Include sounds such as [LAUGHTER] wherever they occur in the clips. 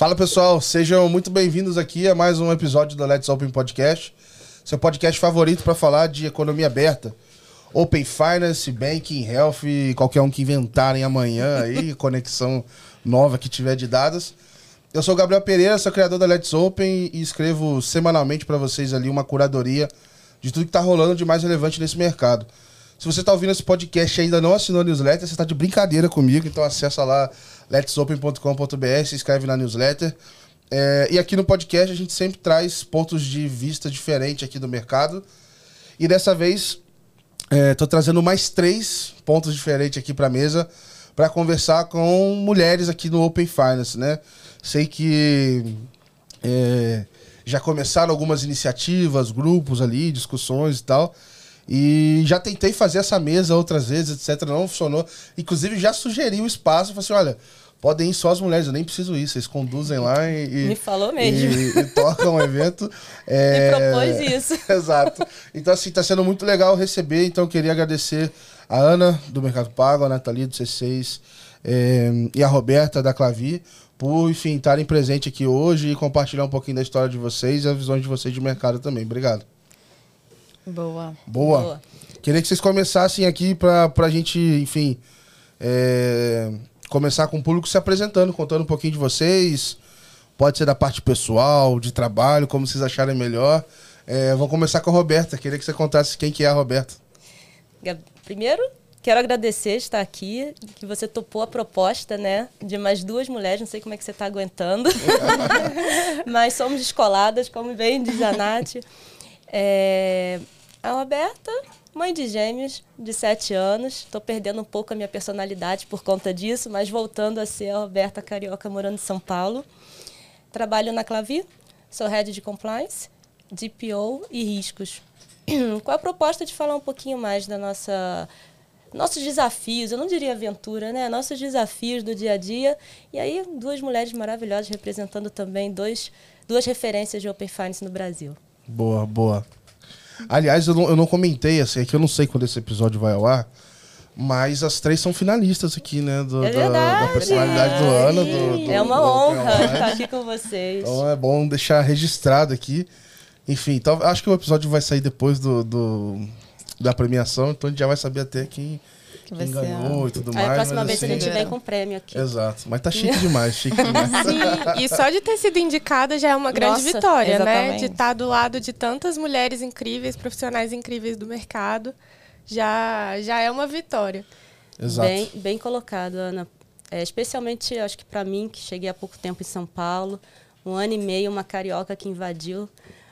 Fala pessoal, sejam muito bem-vindos aqui a mais um episódio do Let's Open Podcast, seu podcast favorito para falar de economia aberta, Open Finance, Banking, Health, qualquer um que inventarem amanhã aí, [LAUGHS] conexão nova que tiver de dados. Eu sou o Gabriel Pereira, sou criador da Let's Open e escrevo semanalmente para vocês ali uma curadoria de tudo que está rolando de mais relevante nesse mercado. Se você está ouvindo esse podcast e ainda não assinou a newsletter, você está de brincadeira comigo, então acessa lá letsopen.com.br, se inscreve na newsletter. É, e aqui no podcast a gente sempre traz pontos de vista diferentes aqui do mercado. E dessa vez estou é, trazendo mais três pontos diferentes aqui para a mesa para conversar com mulheres aqui no Open Finance, né? Sei que é, já começaram algumas iniciativas, grupos ali, discussões e tal. E já tentei fazer essa mesa outras vezes, etc. Não funcionou. Inclusive, já sugeri o espaço. Falei assim: olha, podem ir só as mulheres, eu nem preciso ir. Vocês conduzem lá e. Me falou mesmo. E, e tocam o evento. [LAUGHS] É... Me propôs isso. [LAUGHS] Exato. Então, assim, tá sendo muito legal receber. Então, eu queria agradecer a Ana, do Mercado Pago, a Nathalie, do C6, é, e a Roberta, da Clavi, por, enfim, estarem presentes aqui hoje e compartilhar um pouquinho da história de vocês e a visão de vocês de mercado também. Obrigado. Boa. Boa. Boa. Queria que vocês começassem aqui para a gente, enfim, é, começar com o público se apresentando, contando um pouquinho de vocês. Pode ser da parte pessoal, de trabalho, como vocês acharem melhor. É, vamos começar com a Roberta. Queria que você contasse quem que é a Roberta. Primeiro, Quero agradecer estar aqui, que você topou a proposta, né, de mais duas mulheres. Não sei como é que você está aguentando, [LAUGHS] mas somos descoladas, como bem diz a Nath. É, a Roberta, mãe de gêmeos, de sete anos. Estou perdendo um pouco a minha personalidade por conta disso, mas voltando a ser a Roberta Carioca, morando em São Paulo. Trabalho na Clavi, sou head de compliance, DPO e riscos. [CLEARS THROAT] Qual a proposta de falar um pouquinho mais da nossa nossos desafios, eu não diria aventura, né? Nossos desafios do dia a dia. E aí, duas mulheres maravilhosas representando também dois, duas referências de Open Finance no Brasil. Boa, boa. Aliás, eu não, eu não comentei, assim, é que eu não sei quando esse episódio vai ao ar, mas as três são finalistas aqui, né? Do, é da, da, personalidade do ano. Do, do, é uma honra estar aqui com vocês. Então é bom deixar registrado aqui. Enfim, então, acho que o episódio vai sair depois do, da premiação, então a gente já vai saber até quem, que quem ganhou e tudo Aí mais. a próxima vez assim, a gente vem com prêmio aqui. Exato. Mas tá chique [LAUGHS] demais, chique demais. Sim, e só de ter sido indicada já é uma grande Nossa, vitória, exatamente. né? De estar tá do lado de tantas mulheres incríveis, profissionais incríveis do mercado, já, já é uma vitória. Exato. Bem, bem colocado, Ana. É, especialmente, acho que para mim, que cheguei há pouco tempo em São Paulo, um ano e meio, uma carioca que invadiu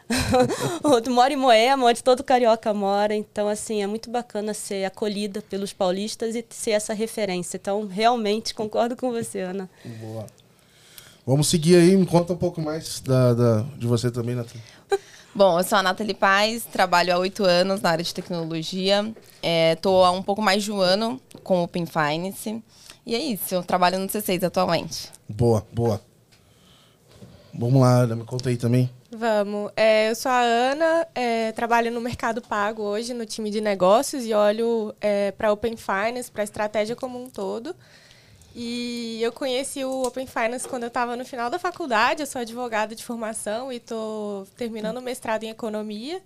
[LAUGHS] mora em Moema, onde todo carioca mora. Então, assim, é muito bacana ser acolhida pelos paulistas e ser essa referência. Então, realmente concordo com você, Ana. Boa. Vamos seguir aí, me conta um pouco mais da, da de você também, Nathalie. Bom, eu sou a Nathalie Paz, trabalho há oito anos na área de tecnologia. Estou é, há um pouco mais de um ano com o Open Finance. E é isso, eu trabalho no C6 atualmente. Boa, boa. Vamos lá, me conta aí também. Vamos. É, eu sou a Ana, é, trabalho no Mercado Pago hoje, no time de negócios, e olho é, para Open Finance, para a estratégia como um todo. E eu conheci o Open Finance quando eu estava no final da faculdade. Eu sou advogada de formação e estou terminando o mestrado em economia.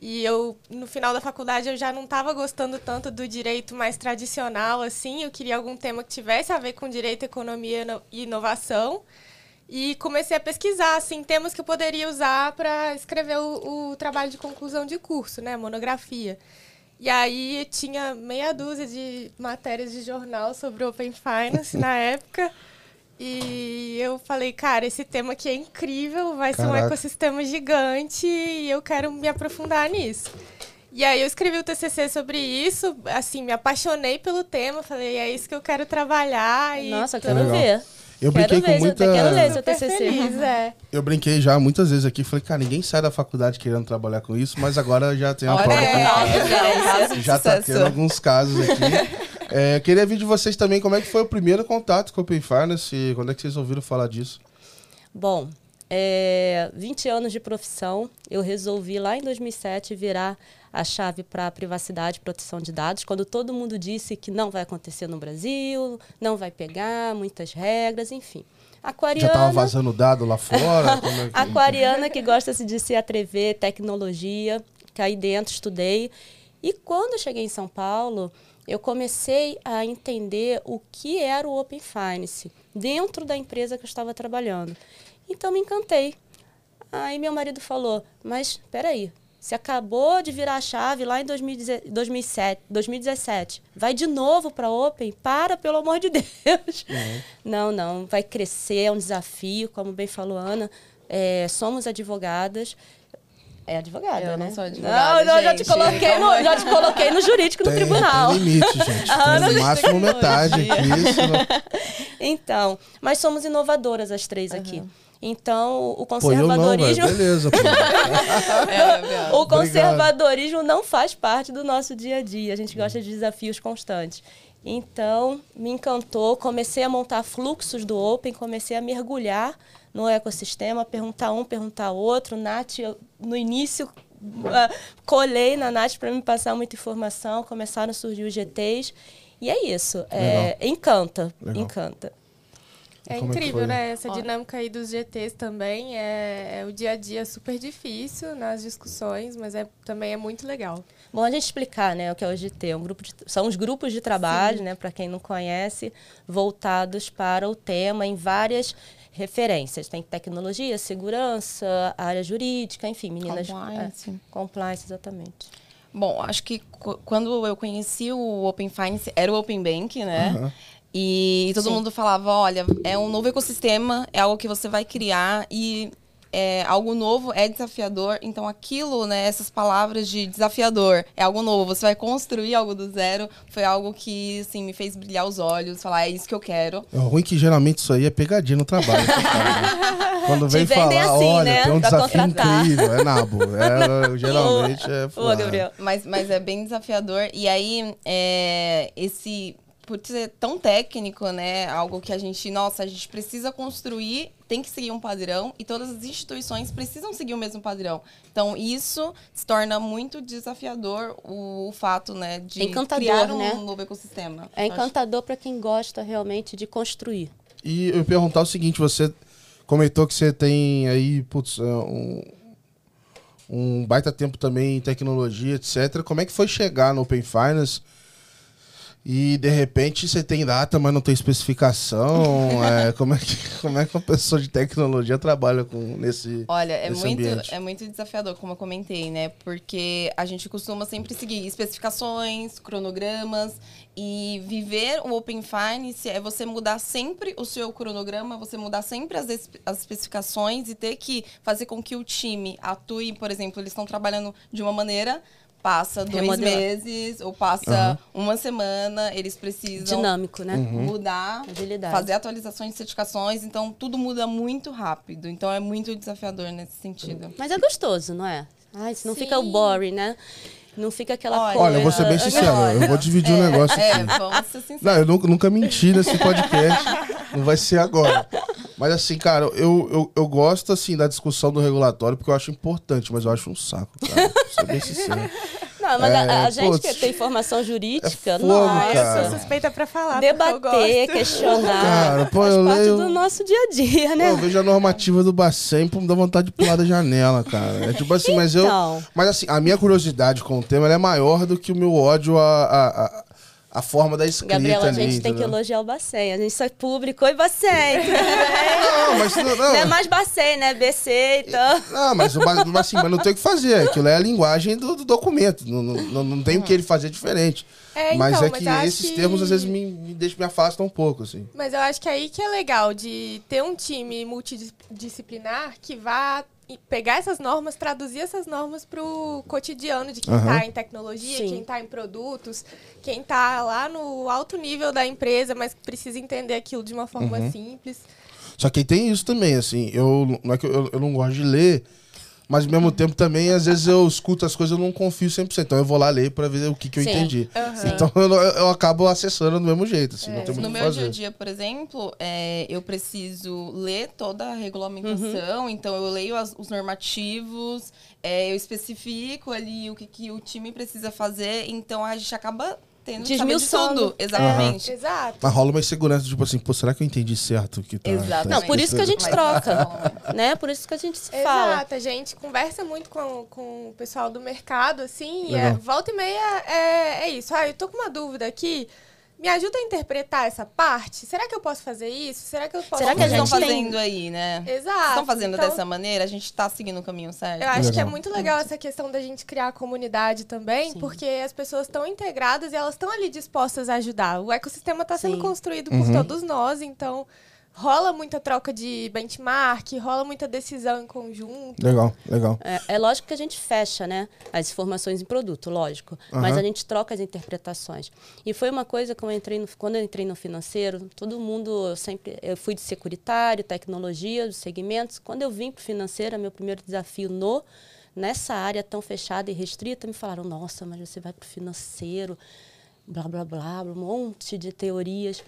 E eu, no final da faculdade, eu já não estava gostando tanto do direito mais tradicional, assim. Eu queria algum tema que tivesse a ver com direito, economia e inovação. E comecei a pesquisar, assim, temas que eu poderia usar para escrever o, o, trabalho de conclusão de curso, né, monografia. E aí tinha meia dúzia de matérias de jornal sobre Open Finance na [LAUGHS] época. E eu falei, cara, esse tema aqui é incrível, vai Caraca. ser um ecossistema gigante e eu quero me aprofundar nisso. E aí eu escrevi o TCC sobre isso, assim, me apaixonei pelo tema, falei, é isso que eu quero trabalhar. Nossa, quero ver. Eu quero brinquei ver, com muita. Quero ler seu TCC. Feliz, é. Eu brinquei já muitas vezes aqui. Falei, cara, ninguém sai da faculdade querendo trabalhar com isso, mas agora já tem uma prova. É, já tá tendo alguns casos aqui. [LAUGHS] É, queria ver de vocês também como é que foi o primeiro contato com o Open Finance. Quando é que vocês ouviram falar disso? Bom, é, 20 anos de profissão, eu resolvi lá em 2007 virar a chave para a privacidade e proteção de dados, quando todo mundo disse que não vai acontecer no Brasil, não vai pegar, muitas regras, enfim. Aquariana. Já tava vazando dado lá fora? [LAUGHS] É que... Aquariana que gosta de se atrever, tecnologia, caí dentro, estudei. E quando cheguei em São Paulo, eu comecei a entender o que era o Open Finance dentro da empresa que eu estava trabalhando. Então me encantei. Aí meu marido falou: Mas espera você acabou de virar a chave lá em 2017, 2017. Vai de novo para Open? Para, pelo amor de [LAUGHS] Deus. Uhum. Não, não. Vai crescer, é um desafio, como bem falou Ana. É, somos advogadas. É advogada, eu né? Não, sou advogada, não, já te coloquei no, já te coloquei no jurídico tem, do tribunal. Tem limite, gente. [LAUGHS] Tem no máximo metade aqui. Isso. [LAUGHS] Então, mas somos inovadoras as três uhum. aqui. Então, o Pô, conservadorismo. eu não, beleza, pô. [LAUGHS] é, o conservadorismo Obrigado. não faz parte do nosso dia a dia. A gente gosta de desafios constantes. Então, me encantou, comecei a montar fluxos do Open, comecei a mergulhar no ecossistema, perguntar um, perguntar outro. Nath, eu, no início, uh, colei na Nath para me passar muita informação, começaram a surgir os GTs. E é isso. É, encanta, Legal. encanta. É Como incrível, é né? Essa dinâmica aí dos GTs também é, é, o dia a dia super difícil nas discussões, mas é, também é muito legal. Bom, a gente explicar, né, o que é o GT. É um grupo de, são os grupos de trabalho, Sim. né, para quem não conhece, voltados para o tema em várias referências. Tem tecnologia, segurança, área jurídica, enfim, meninas. Compliance. É, compliance, exatamente. Bom, acho que quando eu conheci o Open Finance, era o Open Bank, né? Uhum. E todo Sim. mundo falava, olha, é um novo ecossistema, é algo que você vai criar e é, algo novo é desafiador. Então aquilo, né, essas palavras de desafiador, é algo novo, você vai construir algo do zero, foi algo que, assim, me fez brilhar os olhos, falar, é isso que eu quero. É ruim que geralmente isso aí é pegadinha no trabalho. Né? [LAUGHS] Quando vem falar, assim, olha, né? tem um pra desafio contratar. incrível, é nabo. É, [LAUGHS] geralmente é... Gabriel. Mas, mas é bem desafiador. E aí, é, esse por ser tão técnico, né? Algo que a gente, nossa, a gente precisa construir, tem que seguir um padrão e todas as instituições precisam seguir o mesmo padrão. Então, isso se torna muito desafiador o, o fato, né, de encantador, criar um né? novo ecossistema. É encantador para quem gosta realmente de construir. E eu ia perguntar o seguinte, você comentou que você tem aí, putz, é, um, um baita tempo também em tecnologia, etc. Como é que foi chegar no Open Finance? E de repente você tem data, mas não tem especificação. [LAUGHS] é, como, é que, como é que uma pessoa de tecnologia trabalha com nesse Olha, é nesse muito, ambiente? é muito desafiador, como eu comentei, né? Porque a gente costuma sempre seguir especificações, cronogramas e viver o Open Finance é você mudar sempre o seu cronograma, você mudar sempre as, as especificações e ter que fazer com que o time atue, por exemplo, eles estão trabalhando de uma maneira passa dois Remodelar. meses ou passa uhum. uma semana, eles precisam dinâmico, né? Uhum. Mudar, Agilidade. fazer atualizações de certificações, então tudo muda muito rápido. Então é muito desafiador nesse sentido. Mas é gostoso, não é? Ai, se não Sim. fica o boring, né? Não fica aquela olha, coisa. Olha, eu vou ser bem sincero, eu vou dividir o [LAUGHS] é, um negócio é, aqui. É, vamos ser sinceros. Não, eu nunca, nunca menti nesse podcast. não vai ser agora. Mas assim, cara, eu, eu, eu gosto assim da discussão do regulatório porque eu acho importante, mas eu acho um saco, cara. Vou ser bem sincero. Não, mas é, a, a gente putz, que tem formação jurídica, é fogo, nossa. Eu sou suspeita pra falar. Debater, [LAUGHS] questionar. Cara, pô, faz eu parte leio, do nosso dia a dia, né? Pô, eu vejo a normativa do Bacen, pô, me dá vontade de pular da janela, cara. É tipo assim, então. mas eu. Então. Mas assim, a minha curiosidade com o tema é maior do que o meu ódio a, a, a a forma da escrita Gabriela, a gente ali, tem que elogiar o Bacen. A gente só é público. Oi, Bacen! não, mas não, não. não é mais Bacen, né? BC, então... Não, mas, mas, assim, mas não tem o que fazer. Aquilo é a linguagem do, do documento. Não, não, não tem o que ele fazer diferente. É, mas então, é que mas esses que... termos às vezes me, me, deixam, me afastam um pouco, assim. Mas eu acho que é aí que é legal de ter um time multidisciplinar que vá pegar essas normas, traduzir essas normas para o cotidiano de quem está uhum. em tecnologia, Sim. quem está em produtos, quem está lá no alto nível da empresa, mas precisa entender aquilo de uma forma uhum. simples. Só que tem isso também, assim, eu não é que eu, eu não gosto de ler, mas ao mesmo tempo também, às vezes eu escuto as coisas e não confio 100%. Então eu vou lá ler para ver o que, que eu Sim. entendi. Uhum. Então eu, eu, acabo acessando do mesmo jeito. Assim, é. no meu dia a dia, por exemplo, é, eu preciso ler toda a regulamentação. Uhum. Então eu leio as, os normativos, é, eu especifico ali o que, que o time precisa fazer. Então a gente acaba tendo Desmiuçando. tudo. Exatamente. Exato. Mas rola uma insegurança, tipo assim, pô, será que eu entendi certo o que tá... Exatamente. tá Não, por isso que a gente troca, [LAUGHS] né? Por isso que a gente se fala. Exato, a gente conversa muito com, com o pessoal do mercado, assim, e é, volta e meia é, é isso. Ah, eu tô com uma dúvida aqui. Me ajuda a interpretar essa parte? Será que eu posso fazer isso? Será que eu posso Será que a fazer estão tem- fazendo aí, né? Exato. Estão fazendo Então, dessa maneira, a gente tá seguindo o caminho certo. Eu acho que é Legal. muito legal essa questão da gente criar a comunidade também, Sim. porque as pessoas estão integradas e elas estão ali dispostas a ajudar. O ecossistema está sendo construído por todos nós, então rola muita troca de benchmark, rola muita decisão em conjunto. Legal, legal. É, é lógico que a gente fecha, né? As informações em produto, lógico. Mas Aham. a gente troca as interpretações. E foi uma coisa que eu entrei no, quando eu entrei no financeiro, todo mundo eu sempre. Eu fui de securitário, tecnologia, dos segmentos. Quando eu vim para o financeiro, meu primeiro desafio no nessa área tão fechada e restrita, me falaram, nossa, mas você vai para o financeiro, blá blá blá, um monte de teorias.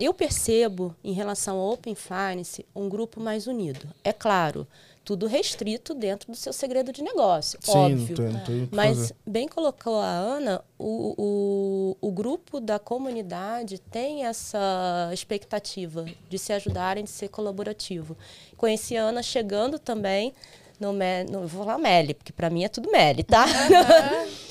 Eu percebo, em relação ao Open Finance, um grupo mais unido. É claro, tudo restrito dentro do seu segredo de negócio, Sim, óbvio. não não Mas, fazer. bem colocou a Ana, o, o, o grupo da comunidade tem essa expectativa de se ajudarem, de ser colaborativo. Conheci a Ana chegando também no, Me- no eu vou falar Meli, porque para mim é tudo Meli, tá?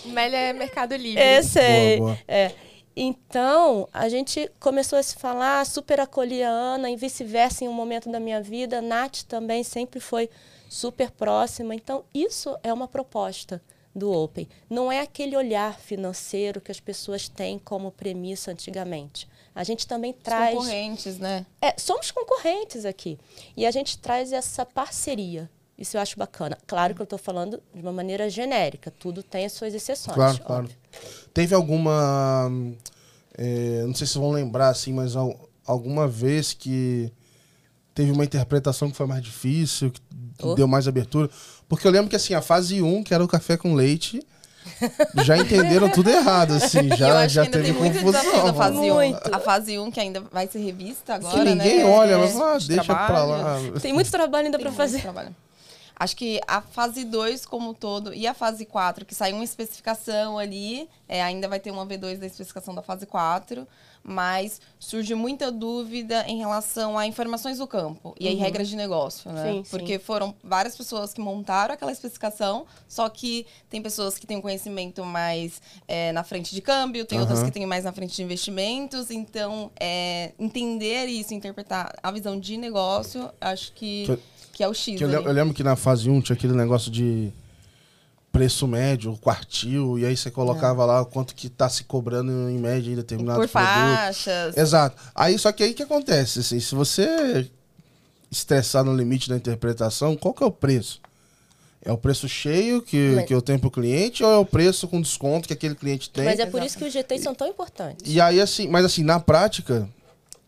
O [LAUGHS] Meli é Mercado Livre. É, sei. Boa, boa. É. Então, a gente começou a se falar, super acolhi a Ana e vice-versa em um momento da minha vida. A Nath também sempre foi super próxima. Então, isso é uma proposta do Open. Não é aquele olhar financeiro que as pessoas têm como premissa antigamente. A gente também Os traz. concorrentes, né? É, somos concorrentes aqui. E a gente traz essa parceria. Isso eu acho bacana. Claro que eu estou falando de uma maneira genérica. Tudo tem as suas exceções. Claro, óbvio. claro. Teve alguma. é, não sei se vão lembrar, assim, mas al- alguma vez que teve uma interpretação que foi mais difícil, que Oh. deu mais abertura. Porque eu lembro que, assim, a fase 1, que era o café com leite, já entenderam [LAUGHS] tudo errado, assim. Eu Já, acho já teve confusão. na fase 1. Muito. A fase 1 que ainda vai ser revista agora, Que ninguém né? olha, É, mas ah, de deixa pra trabalho. lá. Tem muito trabalho ainda Tem para muito fazer. trabalho. Acho que a fase 2 como um todo e a fase 4, que saiu uma especificação ali, é, ainda vai ter uma V2 da especificação da fase 4, mas surge muita dúvida em relação a informações do campo e aí regras de negócio, né? Sim, sim. Porque foram várias pessoas que montaram aquela especificação, só que tem pessoas que têm um conhecimento mais é, na frente de câmbio, tem outras Aham. que têm mais na frente de investimentos, então é, entender isso, interpretar a visão de negócio, acho que, Que- que, é o X. Que eu, eu lembro que na fase 1 tinha aquele negócio de preço médio, quartil, e aí você colocava lá quanto que tá se cobrando em média em determinado Por produto. faixas. Exato. Aí só que aí que acontece, assim, se você estressar no limite da interpretação, qual que é o preço? É o preço cheio que, Mas- que eu tenho pro cliente ou é o preço com desconto que aquele cliente tem? Mas é por isso que os GTs são tão importantes. E aí, assim, mas assim, na prática,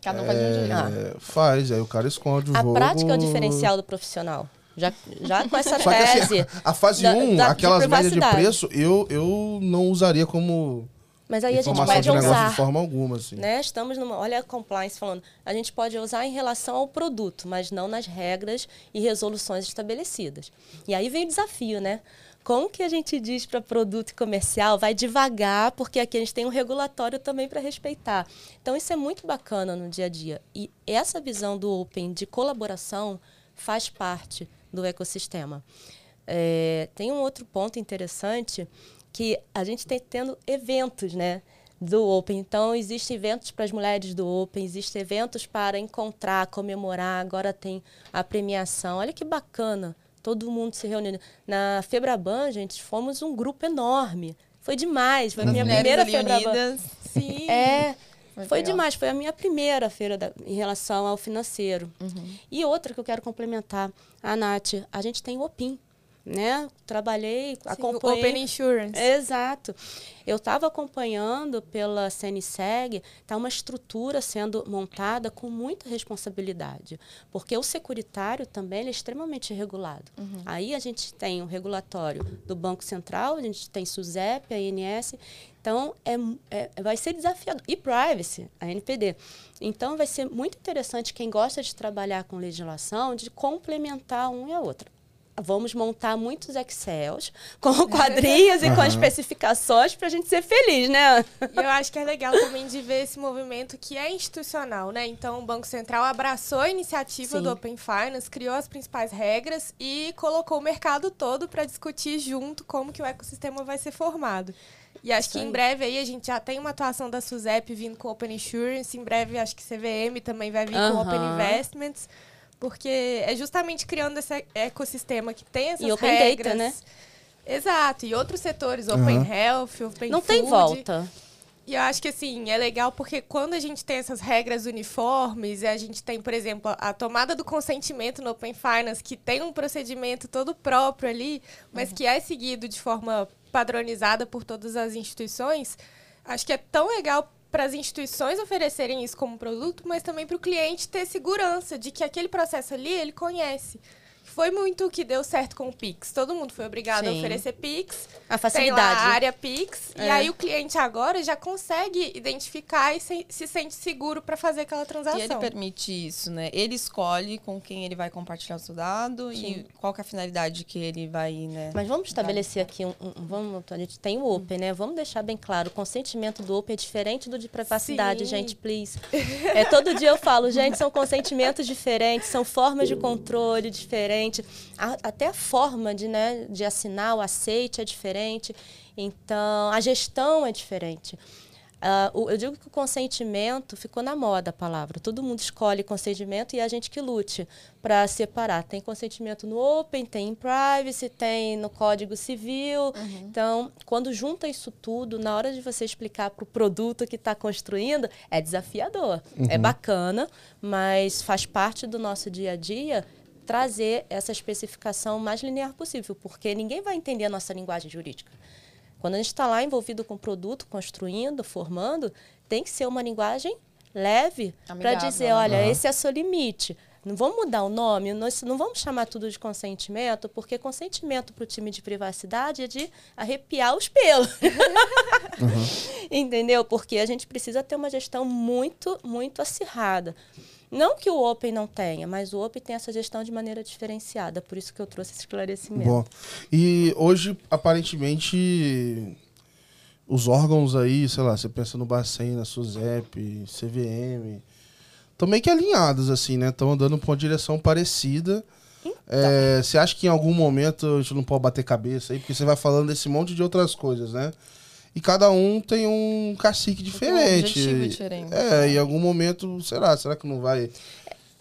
Cada um faz de um jeito. é, faz, aí o cara esconde o A jogo. prática é o diferencial do profissional. Já, já com essa Só que assim, tese. [LAUGHS] a fase da- 1, da- de aquelas médias de preço, eu, eu não usaria como Mas aí a gente pode de negócio usar. de forma alguma, assim. Né? Estamos numa. Olha a compliance falando. A gente pode usar em relação ao produto, mas não nas regras e resoluções estabelecidas. E aí vem o desafio, né? Como que a gente diz para produto comercial? Vai devagar, porque aqui a gente tem um regulatório também para respeitar. Então, isso é muito bacana no dia a dia. E essa visão do Open de colaboração faz parte do ecossistema. É, tem um outro ponto interessante que a gente tem tendo eventos, né? Do Open. Então, existem eventos para as mulheres do Open, existem eventos para encontrar, comemorar. Agora tem a premiação. Olha que bacana. Todo mundo se reunindo. Na Febraban, gente, fomos um grupo enorme. Foi demais. Foi a minha primeira Febraban. Sim. [LAUGHS] É, Foi demais. Foi a minha primeira feira da- em relação ao financeiro. E outra que eu quero complementar, a Nath, a gente tem o OPIM, né? Trabalhei, Sim, acompanhei. Open Insurance. Exato. Eu estava acompanhando pela CNSEG, está uma estrutura sendo montada com muita responsabilidade, porque o securitário também é extremamente regulado. Aí a gente tem o regulatório do Banco Central, a gente tem SUSEP, a INS, então é, é- vai ser desafiador. E privacy, a NPD. Então vai ser muito interessante quem gosta de trabalhar com legislação, de complementar um e a outra. Vamos montar muitos Excels com [LAUGHS] quadrinhos e com especificações para a gente ser feliz, né? E eu acho que é legal também de ver esse movimento que é institucional, né? Então, o Banco Central abraçou a iniciativa Sim. do Open Finance, criou as principais regras e colocou o mercado todo para discutir junto como que o ecossistema vai ser formado. E acho Isso que em aí. breve aí a gente já tem uma atuação da SUSEP vindo com Open Insurance, em breve acho que CVM também vai vir com Open. Investments, porque é justamente criando esse ecossistema que tem essas E Open Data, regras. né? Exato, e outros setores, Open Aham. Health, Open Não tem Food. volta. E eu acho que assim, é legal porque quando a gente tem essas regras uniformes, e a gente tem, por exemplo, a tomada do consentimento no Open Finance, que tem um procedimento todo próprio ali, mas que é seguido de forma padronizada por todas as instituições, acho que é tão legal para as instituições oferecerem isso como produto, mas também para o cliente ter segurança de que aquele processo ali ele conhece. Foi muito o que deu certo com o Pix. Todo mundo foi obrigado a Sim. oferecer Pix. A Tem lá facilidade. a área Pix. E É. aí o cliente agora já consegue identificar e se, se sente seguro para fazer aquela transação. E ele permite isso, né? Ele escolhe com quem ele vai compartilhar o seu dado e qual que é a finalidade que ele vai, né? Mas vamos estabelecer aqui um, um- vamos, a gente tem o Open, né? Vamos deixar bem claro, o consentimento do Open é diferente do de privacidade, Sim. gente, please. É, todo dia eu falo, gente, são [LAUGHS] consentimentos diferentes, são formas de controle diferentes, a- até a forma de, né, de assinar o aceite é diferente, então a gestão é diferente. O- eu digo que o consentimento ficou na moda a palavra. Todo mundo escolhe consentimento e é a gente que lute para separar. Tem consentimento no Open, tem em Privacy, tem no Código Civil. Então, quando junta isso tudo, na hora de você explicar para o produto que está construindo, é desafiador. É bacana, mas faz parte do nosso dia a dia trazer essa especificação mais linear possível, porque ninguém vai entender a nossa linguagem jurídica. Quando a gente está lá envolvido com o produto, construindo, formando, tem que ser uma linguagem leve para dizer, olha, Aham. esse é seu limite. Não vamos mudar o nome, nós não vamos chamar tudo de consentimento, porque consentimento para o time de privacidade é de arrepiar os pelos. [LAUGHS] Entendeu? Porque a gente precisa ter uma gestão muito, muito acirrada. Não que o Open não tenha, mas o Open tem essa gestão de maneira diferenciada. Por isso que eu trouxe esse esclarecimento. Bom. E hoje, aparentemente, os órgãos aí, sei lá, você pensa no Bacen, na SUSEP, CVM, estão meio que alinhados, assim, né? Estão andando pra uma direção parecida. É, você acha que em algum momento a gente não pode bater cabeça aí? Porque você vai falando desse monte de outras coisas, né? E cada um tem um cacique diferente. objetivo diferente. É, em algum momento, será? Será que não vai.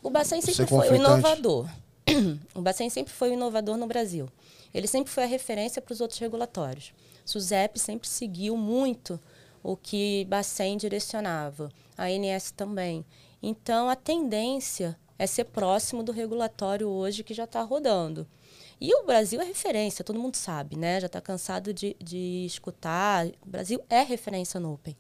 O Bacen sempre foi o inovador. [CLEARS THROAT] o Bacen sempre foi o inovador no Brasil. Ele sempre foi a referência para os outros regulatórios. SUSEP sempre seguiu muito o que Bacen direcionava. A ANS também. Então, a tendência é ser próximo do regulatório hoje que já está rodando. E o Brasil é referência, todo mundo sabe, né? Já está cansado de, de escutar. O Brasil é referência no Open.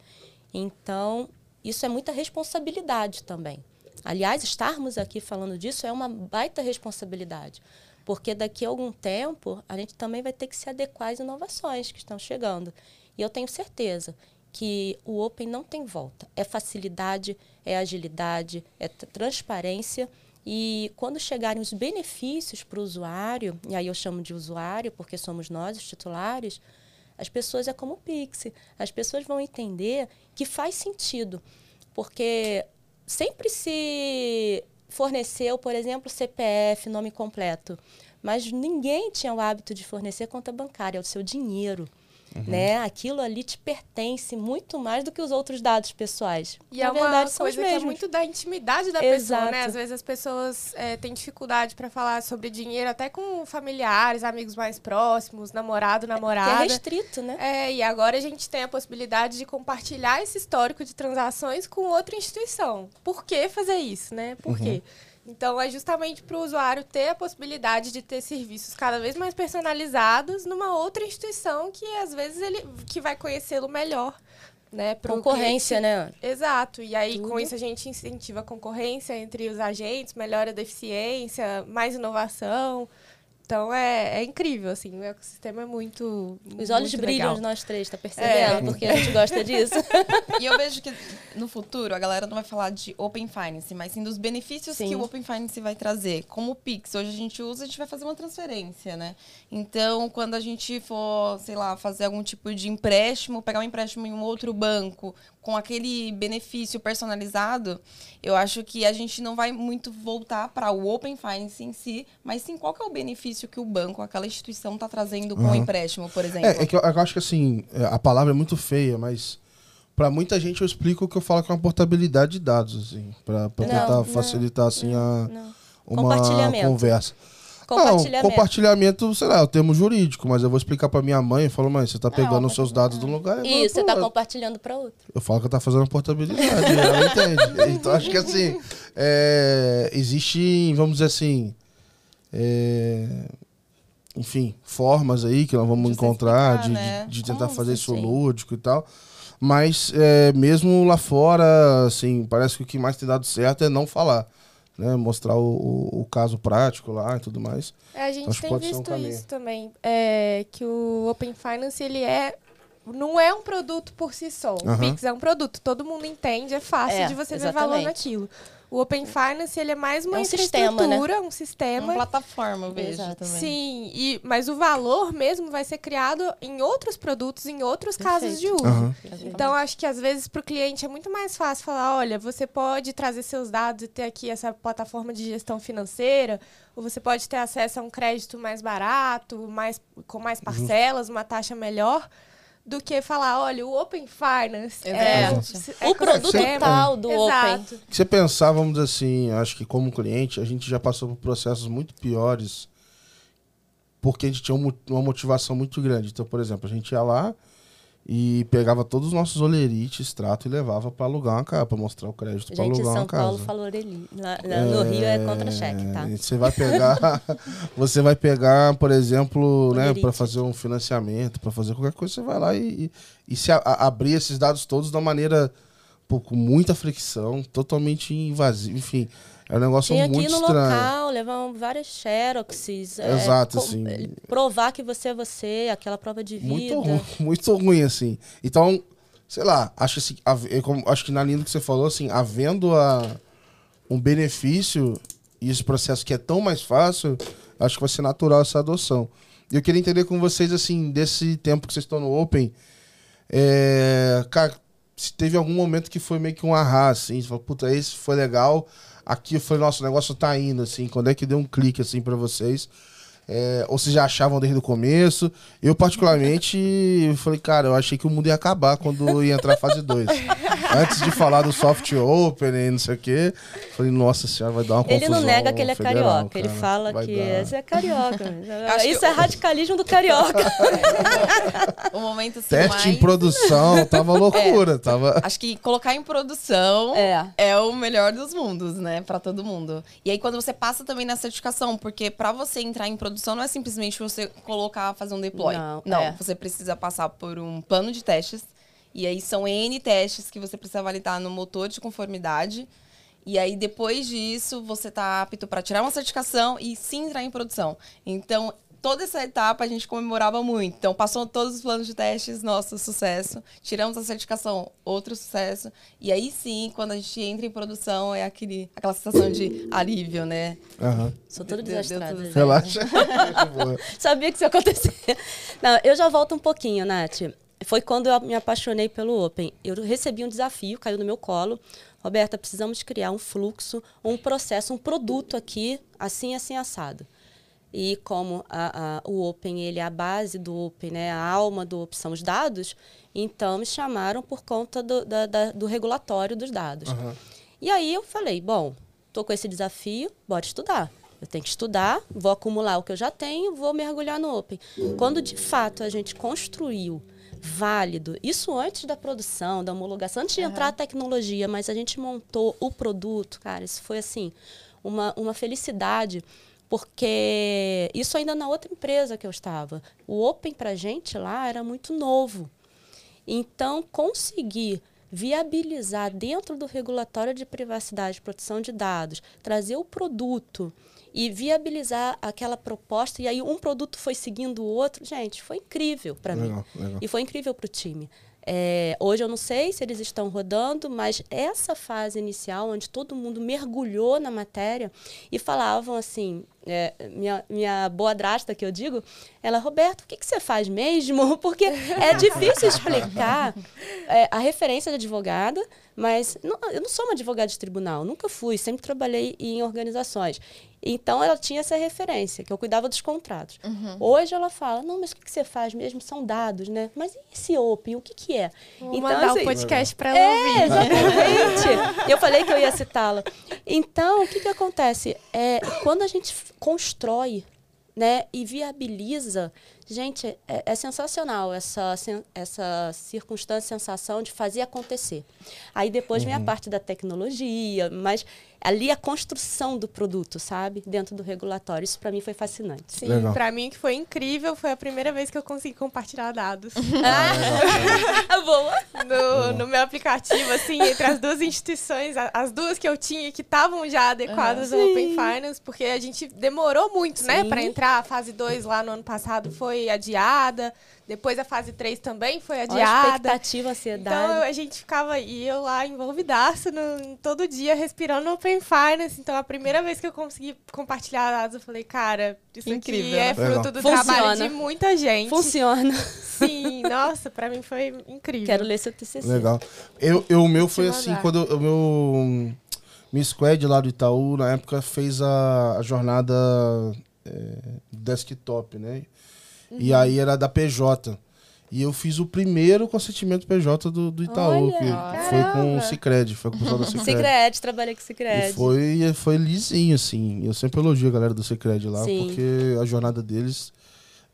Então, isso é muita responsabilidade também. Aliás, estarmos aqui falando disso é uma baita responsabilidade, porque daqui a algum tempo a gente também vai ter que se adequar às inovações que estão chegando. E eu tenho certeza que o Open não tem volta. É facilidade, é agilidade, é transparência. E quando chegarem os benefícios para o usuário, e aí eu chamo de usuário porque somos nós os titulares, as pessoas é como o Pix. As pessoas vão entender que faz sentido. Porque sempre se forneceu, por exemplo, CPF, nome completo. Mas ninguém tinha o hábito de fornecer conta bancária, é o seu dinheiro. Né? Aquilo ali te pertence muito mais do que os outros dados pessoais. E Na é uma verdade, coisa que é muito da intimidade da pessoa, né? Exato. Às vezes as pessoas é, têm dificuldade para falar sobre dinheiro, até com familiares, amigos mais próximos, namorado, Que é namorada. restrito, né? É, e agora a gente tem a possibilidade de compartilhar esse histórico de transações com outra instituição. Por que fazer isso, né? Por quê? Então, é justamente para o usuário ter a possibilidade de ter serviços cada vez mais personalizados numa outra instituição que, às vezes, ele que vai conhecê-lo melhor. Né, Concorrência, né? Exato. E aí, Tudo. com isso, a gente incentiva a concorrência entre os agentes, melhora a eficiência, mais inovação. Então é, é incrível, assim, o ecossistema é muito. Os olhos muito brilham legal. de nós três, tá percebendo? Porque a gente gosta disso. [LAUGHS] E eu vejo que no futuro a galera não vai falar de Open Finance, mas sim dos benefícios Sim. que o Open Finance vai trazer. Como o Pix, hoje a gente usa, a gente vai fazer uma transferência, né? Então, quando a gente for, sei lá, fazer algum tipo de empréstimo, pegar um empréstimo em um outro banco, com aquele benefício personalizado, eu acho que a gente não vai muito voltar para o Open Finance em si, mas sim qual que é o benefício que o banco, aquela instituição está trazendo com o empréstimo, por exemplo. É, é que eu, eu acho que assim, é, a palavra é muito feia, mas pra muita gente eu explico o que eu falo que é uma portabilidade de dados, assim, Não, tentar não, facilitar assim a, Não. uma conversa. Compartilhamento. Não, compartilhamento, sei lá, é o termo jurídico, mas eu vou explicar pra minha mãe e falo, mãe, você tá pegando os seus dados de um lugar e Isso, você tá outro." compartilhando para outro. Eu falo que tá fazendo portabilidade, [LAUGHS] ela entende. Então acho que assim, é, existe, vamos dizer assim, é, enfim, formas aí que nós vamos De encontrar explicar, de, né? de, de tentar Como fazer isso tem. lúdico e tal. Mas é, mesmo lá fora, assim, parece que o que mais tem dado certo é não falar. Né? Mostrar o, o, o caso prático lá e tudo mais. É, a gente Acho tem um visto caminho. isso também. É, que o Open Finance, ele é. Não é um produto por si só. O Aham. Pix é um produto, todo mundo entende, é fácil É, de você ver valor exatamente. naquilo. O Open Finance, ele é mais uma É um sistema, né? infraestrutura, um Uma sistema. plataforma, eu vejo Exato. também. Sim, e, mas o valor mesmo vai ser criado em outros produtos, em outros casos de uso. Aham. Então, acho que às vezes para o cliente é muito mais fácil falar: olha, você pode trazer seus dados e ter aqui essa plataforma de gestão financeira, ou você pode ter acesso a um crédito mais barato, mais, com mais parcelas, uma taxa melhor, do que falar: olha, o Open Finance é, é o produto tal do Open. Exato. Que você pensar, vamos dizer assim, acho que como cliente, a gente já passou por processos muito piores porque a gente tinha um uma motivação muito grande. Então, por exemplo, a gente ia lá e pegava todos os nossos olerites, extrato e levava para alugar uma casa, para mostrar o crédito para Gente, alugar São uma casa. Paulo falou Oreli. Lá- lá No Rio é contra-cheque, tá? É, Você vai pegar, [LAUGHS] você vai pegar, por exemplo, né, Olerite. para fazer um financiamento, para fazer qualquer coisa, você vai lá e, e, e se a- a- abrir esses dados todos de uma maneira pô, com muita fricção, totalmente invasiva, enfim, é um negócio Tinha que ir muito no estranho. local, levar várias xeroxes. é, Exato, com- assim. Provar que você é você, aquela prova de vida. Muito ruim, [LAUGHS] muito ruim, assim. Então, sei lá, acho, assim, é acho que na linha do que você falou, assim, havendo a, um benefício e esse processo que é tão mais fácil, acho que vai ser natural essa adoção. E eu queria entender com vocês, assim, desse tempo que vocês estão no Open, é, cara, se teve algum momento que foi meio que um arra, assim, você falou, puta, esse foi legal, aqui foi, nosso negócio tá indo, assim, quando é que deu um clique, assim, pra vocês? É, ou vocês já achavam desde o começo? Eu, particularmente, falei, cara, eu achei que o mundo ia acabar quando ia entrar a fase 2. [LAUGHS] Antes de falar do soft open e não sei o quê, falei, nossa senhora, vai dar uma confusão. Ele não nega que ele é federal, carioca. Ele cara. fala Vai que dar. esse é carioca. [LAUGHS] Acho que Isso é radicalismo do carioca. [LAUGHS] O momento assim, Teste mais... em produção, tava loucura, tava... Acho que colocar em produção É. é o melhor dos mundos, né? Pra todo mundo. E aí, quando você passa também na certificação, porque pra você entrar em produção não é simplesmente você colocar, fazer um deploy. Não, é. você precisa passar por um plano de testes. E aí são N testes que você precisa validar no motor de conformidade. E aí, depois disso, você tá apto para tirar uma certificação e sim entrar em produção. Então, toda essa etapa a gente comemorava muito. Então, passou todos os planos de testes, nosso sucesso. Tiramos a certificação, outro sucesso. E aí sim, quando a gente entra em produção, é aquele, aquela sensação de alívio, né? Aham. Sou toda Deu- deu desastrada. tudo gente. Relaxa. [LAUGHS] Boa. Sabia que isso ia acontecer. Não, eu já volto um pouquinho, Nath. Foi quando eu me apaixonei pelo Open. Eu recebi um desafio, caiu no meu colo. Roberta, precisamos criar um fluxo, um processo, um produto aqui, assim, assim, assado. E como a- a- o Open ele é a base do Open, né, a alma do Open são os dados, então me chamaram por conta do, da- da- do regulatório dos dados. E aí eu falei, bom, tô com esse desafio, bora estudar. Eu tenho que estudar, vou acumular o que eu já tenho, vou mergulhar no Open. Quando de fato a gente construiu válido, isso antes da produção, da homologação, antes de entrar a tecnologia, mas a gente montou o produto, cara, isso foi assim, uma, uma felicidade, porque isso ainda na outra empresa que eu estava. O Open pra gente lá era muito novo. Então, conseguir viabilizar dentro do regulatório de privacidade e proteção de dados, trazer o produto e viabilizar aquela proposta. E aí um produto foi seguindo o outro. Gente, foi incrível para mim. Legal. E foi incrível para o time. É, hoje eu não sei se eles estão rodando, mas essa fase inicial, onde todo mundo mergulhou na matéria e falavam assim, é, minha, minha boa drasta que eu digo, ela, Roberto, o que, que você faz mesmo? [LAUGHS] Porque é difícil explicar é, a referência de advogada, mas não, eu não sou uma advogada de tribunal, nunca fui, sempre trabalhei em organizações. Então ela tinha essa referência, que eu cuidava dos contratos. Hoje ela fala, não, mas o que, que você faz mesmo? São dados, né? Mas e esse OPE? O que, que é? Vou mandar assim, um podcast para ela é, ouvir. exatamente. eu falei que eu ia citá-la. Então, o que, que acontece? É, quando a gente constrói né, e viabiliza, gente, é, é sensacional essa, essa circunstância, sensação de fazer acontecer. Aí depois vem a parte da tecnologia, mas ali a construção do produto, sabe? Dentro do regulatório. Isso para mim foi fascinante. Sim, pra mim que foi incrível, foi a primeira vez que eu consegui compartilhar dados [LAUGHS] [LAUGHS] Boa! no, no meu aplicativo, assim, entre as duas instituições, as duas que eu tinha que estavam já adequadas ao Sim. Open Finance, porque a gente demorou muito, né, Sim. pra entrar. A fase 2 lá no ano passado foi adiada, depois a fase 3 também foi Olha a adiada. expectativa, ansiedade. Então a gente ficava e eu lá envolvidaço no, todo dia respirando Open Finance. Então a primeira vez que eu consegui compartilhar dados, eu falei, cara, isso Incrível, aqui é né? fruto do Funciona. trabalho de muita gente. Funciona. Sim, nossa, pra mim foi incrível. Quero ler seu TCC. Legal. Eu, eu, o meu foi assim, quando o meu minha squad lá do Itaú, na época, fez a, a jornada é, desktop, né? Uhum. E aí era da PJ. E eu fiz o primeiro consentimento PJ do, do Itaú, Olha, que foi com o caramba. Cicred, foi com o pessoal da Cicred. Cicred, trabalhei com E Cicred. foi, foi lisinho, assim. Eu sempre elogio a galera do Cicred lá, Sim. porque a jornada deles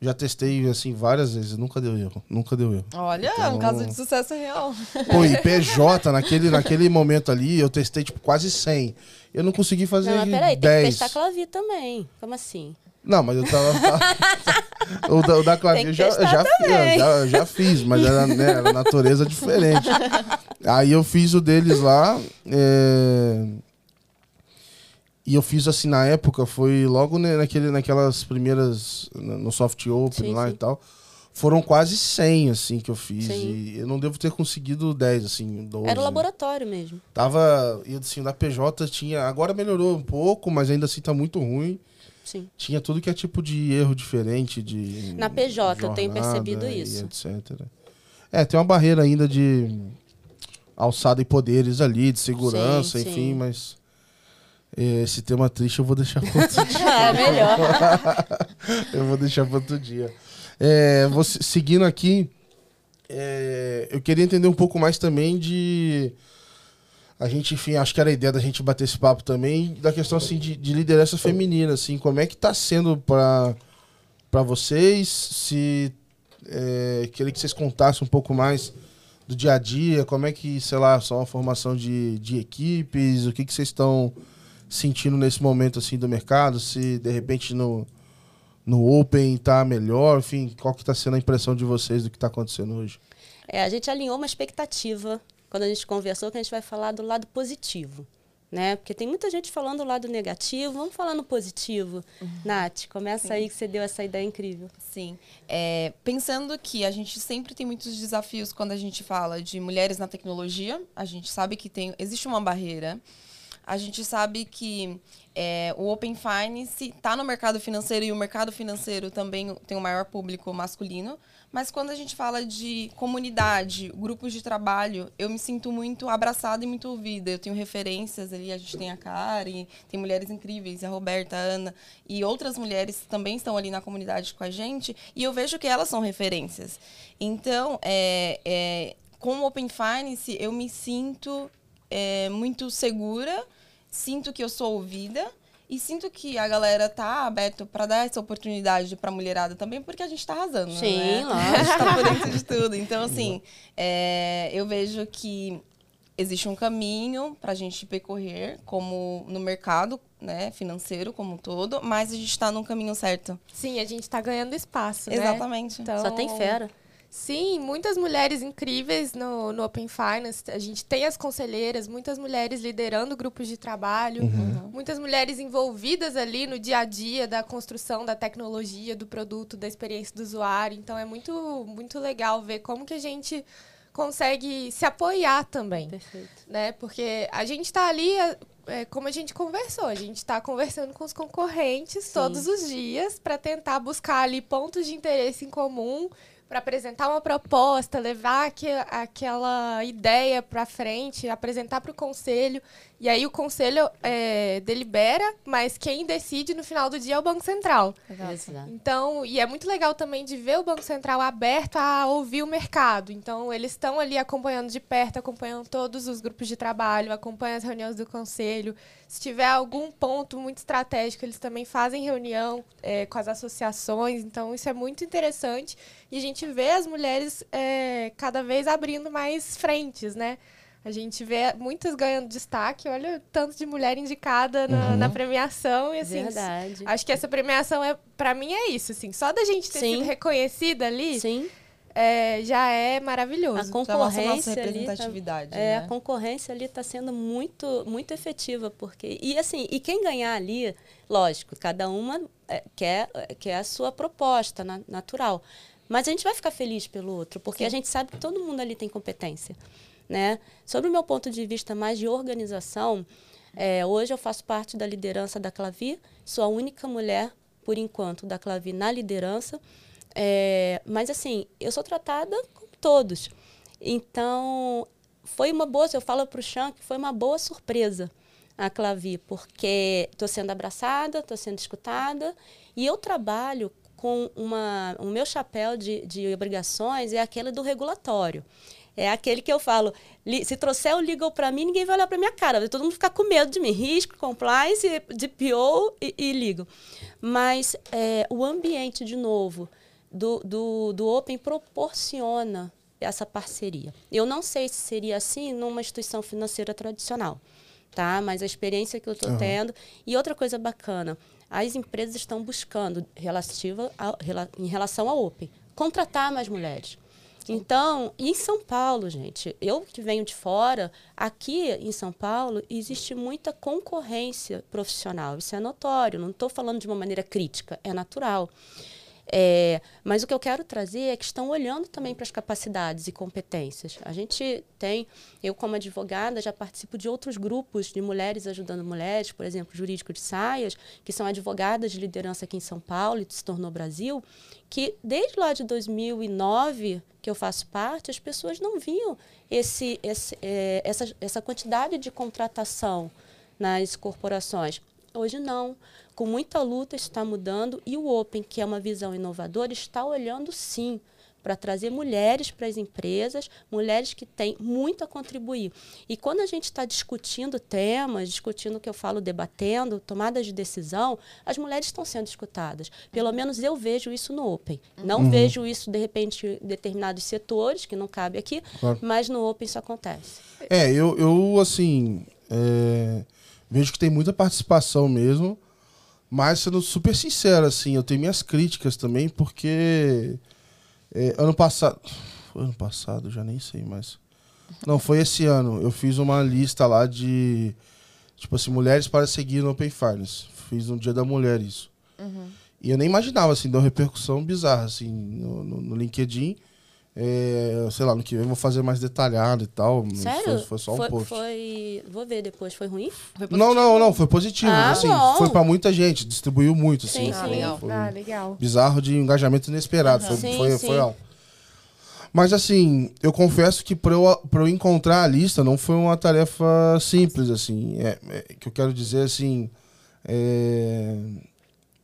já testei, assim, várias vezes. Nunca deu erro. Nunca deu erro. Olha, Então- um caso de sucesso real. Pô, e PJ, naquele, naquele momento ali, eu testei, tipo, quase 100. Eu não consegui fazer Não, mas peraí, tem que 10. testar Clavi também. Como assim? Não, mas eu tava... [LAUGHS] o da, o da Clavinha eu já, já, eu já, já fiz, mas era, né, era natureza diferente. Aí eu fiz o deles lá, é, e eu fiz assim, na época, foi logo naquele, naquelas primeiras, no soft open Sim, lá sim. e tal. Foram quase 100, assim, que eu fiz. Sim. E eu não devo ter conseguido 10, assim, 12. Era o laboratório mesmo. Tava, e assim, da PJ tinha, agora melhorou um pouco, mas ainda assim tá muito ruim. Sim. Tinha tudo que é tipo de erro diferente de Na PJ eu tenho jornada percebido isso. etc. É, tem uma barreira ainda de alçada e poderes ali, de segurança, Sim, enfim, sim. mas é, esse tema triste eu vou deixar para outro [LAUGHS] dia. Ah, é melhor. [LAUGHS] eu vou deixar para outro dia. É, seguindo aqui, é, eu queria entender um pouco mais também de. A gente, enfim, acho que era a ideia da gente bater esse papo também, da questão assim, de, de liderança feminina, assim, como é que tá sendo para para vocês? Se é, queria que vocês contassem um pouco mais do dia a dia, como é que, sei lá, só uma formação de, de equipes, o que, que vocês estão sentindo nesse momento assim do mercado, se de repente no, no Open tá melhor, enfim, qual que tá sendo a impressão de vocês do que tá acontecendo hoje? É, a gente alinhou uma expectativa quando a gente conversou que a gente vai falar do lado positivo. Né? Porque tem muita gente falando do lado negativo, vamos falar no positivo. Nath, começa aí que você deu essa ideia incrível. Sim. É, pensando que a gente sempre tem muitos desafios quando a gente fala de mulheres na tecnologia, a gente sabe que tem, existe uma barreira. A gente sabe que é, o Open Finance está no mercado financeiro e o mercado financeiro também tem o maior público masculino. Mas quando a gente fala de comunidade, grupos de trabalho, eu me sinto muito abraçada e muito ouvida. Eu tenho referências ali, a gente tem a Karen, tem mulheres incríveis, a Roberta, a Ana, e outras mulheres também estão ali na comunidade com a gente, e eu vejo que elas são referências. Então, é, é, com o Open Finance, eu me sinto é, muito segura, sinto que eu sou ouvida. E sinto que a galera tá aberta para dar essa oportunidade pra mulherada também, porque a gente tá arrasando, Sim, né? [LAUGHS] lógico. A gente tá por dentro de tudo. Então, assim, é, eu vejo que existe um caminho pra gente percorrer, como no mercado né, financeiro como um todo, mas a gente tá num caminho certo. Sim, a gente tá ganhando espaço, né? Exatamente. Então, Só tem fera. Sim, muitas mulheres incríveis no, no Open Finance. A gente tem as conselheiras, muitas mulheres liderando grupos de trabalho, Uhum. muitas mulheres envolvidas ali no dia a dia da construção da tecnologia, do produto, da experiência do usuário. Então é muito, muito legal ver como que a gente consegue se apoiar também Perfeito. né? Porque a gente está ali, é, é, como a gente conversou, a gente está conversando com os concorrentes todos os dias para tentar buscar ali pontos de interesse em comum, para apresentar uma proposta, levar aque- aquela ideia para frente, apresentar para o conselho. E aí o conselho é, delibera, mas quem decide no final do dia é o Banco Central. Exato. Então, e é muito legal também de ver o Banco Central aberto a ouvir o mercado. Então, eles estão ali acompanhando de perto, acompanhando todos os grupos de trabalho, acompanham as reuniões do conselho. Se tiver algum ponto muito estratégico, eles também fazem reunião eh, com as associações. Então, isso é muito interessante. E a gente vê as mulheres eh, cada vez abrindo mais frentes, né? A gente vê muitas ganhando destaque. Olha o tanto de mulher indicada na, na premiação. E, assim, Verdade. Acho que essa premiação é, para mim é isso, assim. Só da gente ter Sim. sido reconhecida ali, Sim, é, já é maravilhoso. A nossa concorrência ali. tá- representatividade, É, né? a concorrência ali está sendo muito, muito efetiva, porque. E assim, e quem ganhar ali, lógico, cada uma é, quer, quer a sua proposta na- natural. Mas a gente vai ficar feliz pelo outro, porque a gente sabe que todo mundo ali tem competência. Né? Sobre o meu ponto de vista mais de organização, é, hoje eu faço parte da liderança da Clavi, sou a única mulher, por enquanto, da Clavi na liderança. É, mas assim, eu sou tratada como todos. Então, foi uma boa, eu falo para o Chan que foi uma boa surpresa a Clavi, porque estou sendo abraçada, estou sendo escutada, e eu trabalho com uma. O meu chapéu de, de obrigações é aquele do regulatório. É aquele que eu falo, se trouxer o legal para mim, ninguém vai olhar para minha cara, vai todo mundo ficar com medo de mim. Risco, compliance, DPO e, e legal. Mas é, o ambiente, de novo, do, do, do Open proporciona essa parceria. Eu não sei se seria assim numa instituição financeira tradicional, tá? Mas a experiência que eu estou tendo. E outra coisa bacana, as empresas estão buscando, relativa a- em relação ao Open, contratar mais mulheres. Então, em São Paulo, gente, eu que venho de fora, aqui em São Paulo existe muita concorrência profissional. Isso é notório, não estou falando de uma maneira crítica, é natural. É, mas o que eu quero trazer é que estão olhando também para as capacidades e competências. A gente tem, eu como advogada já participo de outros grupos de mulheres ajudando mulheres, por exemplo, Jurídico de Saias, que são advogadas de liderança aqui em São Paulo e se tornou Brasil, que desde lá de 2009 que eu faço parte, as pessoas não viam esse, esse, é, essa, essa quantidade de contratação nas corporações. Hoje não. Com muita luta está mudando e o Open, que é uma visão inovadora, está olhando sim para trazer mulheres para as empresas, mulheres que têm muito a contribuir. E quando a gente está discutindo temas, discutindo o que eu falo, debatendo, tomadas de decisão, as mulheres estão sendo escutadas. Pelo menos eu vejo isso no Open. Não vejo isso, de repente, em determinados setores, que não cabe aqui, Claro. mas no Open isso acontece. É, eu, eu assim, é, vejo que tem muita participação mesmo, mas sendo super sincero, assim, eu tenho minhas críticas também, porque é, ano passado. Foi ano passado, já nem sei mais. Não, foi esse ano. Eu fiz uma lista lá de. Tipo assim, mulheres para seguir no Open Finance. Fiz no Dia da Mulher isso. E eu nem imaginava, assim, deu uma repercussão bizarra, assim, no, no, no LinkedIn. É, sei lá, no que vem eu vou fazer mais detalhado e tal. Sério? Foi, foi só um foi, post. foi- Vou ver depois. Foi ruim? Foi Não, não, não, foi positivo. Ah, assim, bom. foi pra muita gente, distribuiu muito, assim. Sim, Ah, sim. legal. Foi Ah, legal. bizarro de engajamento inesperado. Aham. Foi, Sim, foi, sim. foi alto. Mas assim, eu confesso que pra eu, pra eu encontrar a lista não foi uma tarefa simples, assim. É, é, que eu quero dizer assim. é,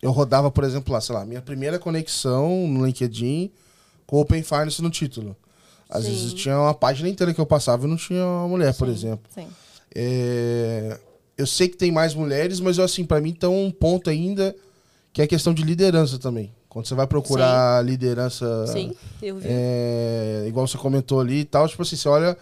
eu rodava, por exemplo, lá, sei lá, minha primeira conexão no LinkedIn com Open Finance no título. Às Sim. vezes tinha uma página inteira que eu passava e não tinha uma mulher, por Sim. exemplo. Sim. É, eu sei que tem mais mulheres, mas assim, para mim tem um ponto ainda que é a questão de liderança também. Quando você vai procurar liderança, Sim, eu vi. é, igual você comentou ali e tal, tipo assim, você olha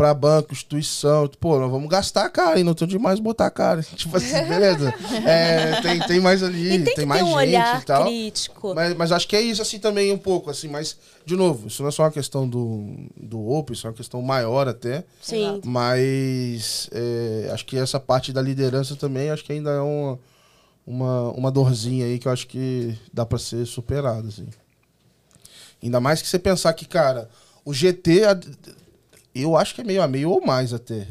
pra banco, instituição. Pô, nós vamos gastar a cara e não tem onde mais botar a cara. [LAUGHS] Tipo assim, beleza. É, tem, tem mais ali, E tem, tem, que mais ter um gente olhar e tal. crítico. Mas, mas acho que é isso assim também um pouco, assim, mas, de novo, isso não é só uma questão do, do Open, isso é uma questão maior até. Sim. Mas é, acho que essa parte da liderança também acho que ainda é uma, uma, uma dorzinha aí que eu acho que dá pra ser superada, assim. Ainda mais que você pensar que, cara, o GT, eu acho que é meio a meio ou mais até.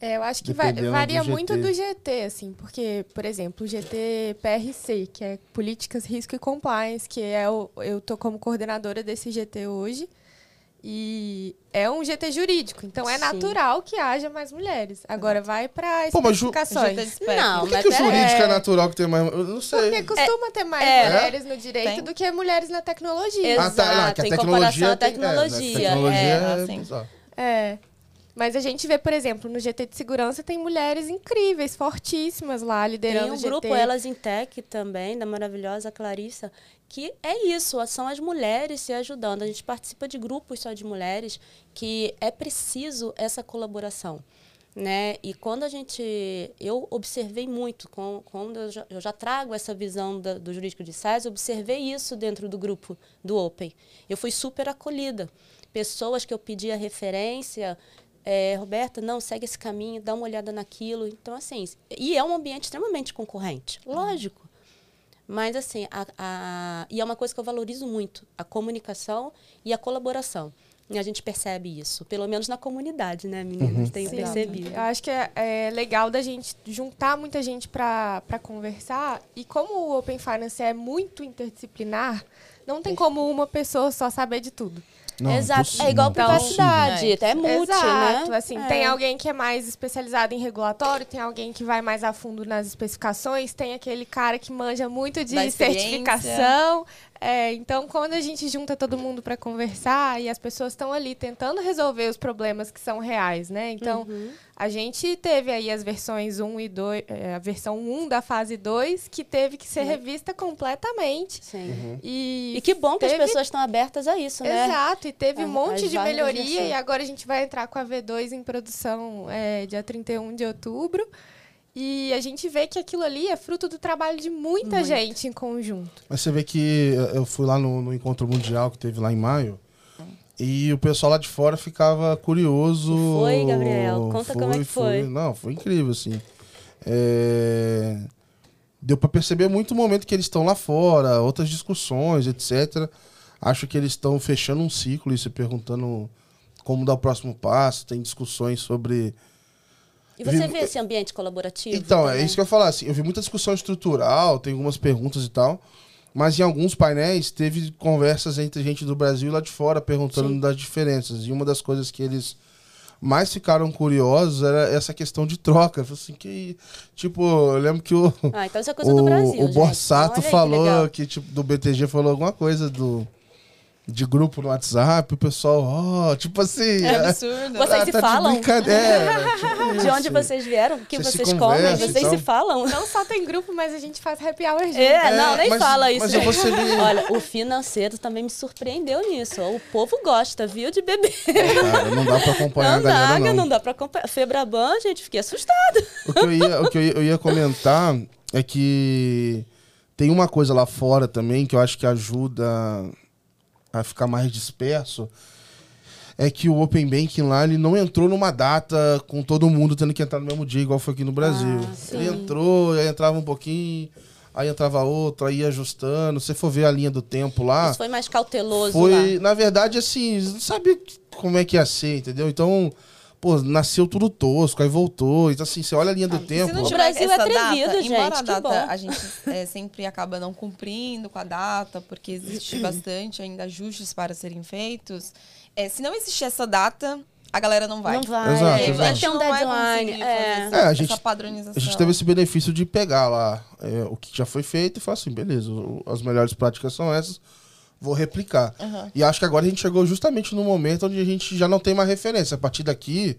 É, eu acho que va- varia do muito do GT, assim, porque, por exemplo, o GT PRC, que é Políticas, Risco e Compliance, que é o, eu tô como coordenadora desse GT hoje, e é um GT jurídico, então é Sim. natural que haja mais mulheres. Agora vai para Pô, mas ju- especificações. De spec. Não, Por que, mas que o pera- jurídico é... é- natural que tem mais. Eu não sei. Porque costuma ter mais é. mulheres no direito Tem. do que mulheres na tecnologia. Ah, tá, não, que a Exato, em comparação à tem- é, tecnologia, né, tecnologia é, é, assim. É. Mas a gente vê, por exemplo, no GT de segurança tem mulheres incríveis, fortíssimas lá, liderando Tem um o GT. grupo Elas em Tech também, da maravilhosa Clarissa, que é isso, são as mulheres se ajudando. A gente participa de grupos só de mulheres que é preciso essa colaboração. Né? E quando a gente. Eu observei muito, com- quando eu já, eu já trago essa visão da- do jurídico de SaaS, eu observei isso dentro do grupo do Open. Eu fui super acolhida. Pessoas que eu pedia referência, é, Roberta, não, segue esse caminho, dá uma olhada naquilo. Então, assim, e é um ambiente extremamente concorrente, lógico. Mas, assim, a, a- e é uma coisa que eu valorizo muito, a comunicação e a colaboração. E a gente percebe isso, pelo menos na comunidade, né, meninas? Tenho Sim. percebido. Eu acho que é, é legal da gente juntar muita gente para conversar. E como o Open Finance é muito interdisciplinar, não tem como uma pessoa só saber de tudo. Não, Exato. É igual Então, privacidade, é multi, Exato. né? Assim, É. tem alguém que é mais especializado em regulatório, tem alguém que vai mais a fundo nas especificações, tem aquele cara que manja muito de certificação. É, então, quando a gente junta todo mundo para conversar e as pessoas estão ali tentando resolver os problemas que são reais, né? Então, Uhum. a gente teve aí as versões 1 e 2, é, a versão 1 da fase 2, que teve que ser revista completamente. Sim. E, E que bom que teve- as pessoas estão abertas a isso, né? Exato, e teve um As- monte de melhoria versões. e agora a gente vai entrar com a V2 em produção é, dia 31 de outubro. E a gente vê que aquilo ali é fruto do trabalho de muita Muito. gente em conjunto. Mas você vê que eu fui lá no, no encontro mundial que teve lá em maio. E o pessoal lá de fora ficava curioso. E foi, Gabriel? Conta como é que foi. Não, foi incrível, assim. É, Deu pra perceber muito o momento que eles estão lá fora, outras discussões, etc. Acho que eles estão fechando um ciclo e se perguntando como dar o próximo passo. Tem discussões sobre E você Vi- vê esse ambiente colaborativo? então, é também? isso que eu ia falar. Assim, eu vi muita discussão estrutural, tem algumas perguntas e tal. Mas em alguns painéis teve conversas entre gente do Brasil e lá de fora perguntando Sim. das diferenças. E uma das coisas que eles mais ficaram curiosos era essa questão de troca. Eu falei Assim, que, tipo, eu lembro que o, Ah, então isso é coisa o, do Brasil. o gente. Borsato Olha aí que falou legal. que, tipo, do BTG falou alguma coisa do, de grupo no WhatsApp, o pessoal, ó, tipo assim. É absurdo. Vocês ah, se tá falam? De brincadeira. [LAUGHS] tipo De onde vocês vieram? O que Vocês vocês, comem? Vocês tal? se falam? Não só tem grupo, mas a gente faz happy hour junto. É, não, nem mas- fala isso. mas eu vou ser [LAUGHS] Olha, o financeiro também me surpreendeu nisso. O povo gosta, viu, de beber. Cara, não dá pra acompanhar Não a galera, dá, não. não dá pra acompanhar. Febraban, gente, fiquei assustada. O que, eu ia, o que eu, ia, eu ia comentar é que tem uma coisa lá fora também que eu acho que ajuda a ficar mais disperso. É que o Open Banking lá, ele não entrou numa data com todo mundo tendo que entrar no mesmo dia, igual foi aqui no Brasil. Ah, ele entrou, aí entrava um pouquinho, aí entrava outro, aí ia ajustando. Se você for ver a linha do tempo lá, Isso foi mais cauteloso foi, lá. na verdade, assim, não sabia como é que ia ser, entendeu? Então, pô, nasceu tudo tosco, aí voltou. Então, assim, você olha a linha do Ah, Se tempo. não O tiver Brasil é essa atrevido, data, gente, Embora a data bom. a gente é, sempre acaba não cumprindo com a data, porque existe [COUGHS] bastante ainda ajustes para serem feitos. é, se não existir essa data, a galera não vai. Não vai. Exato, é, exato. vai A gente ter um vai deadline. conseguir É. fazer essa, É, a gente- essa padronização. A gente teve esse benefício de pegar lá é, o que já foi feito e falar assim, beleza, as melhores práticas são essas, vou replicar. Aham. E acho que agora a gente chegou justamente no momento onde a gente já não tem mais referência. A partir daqui,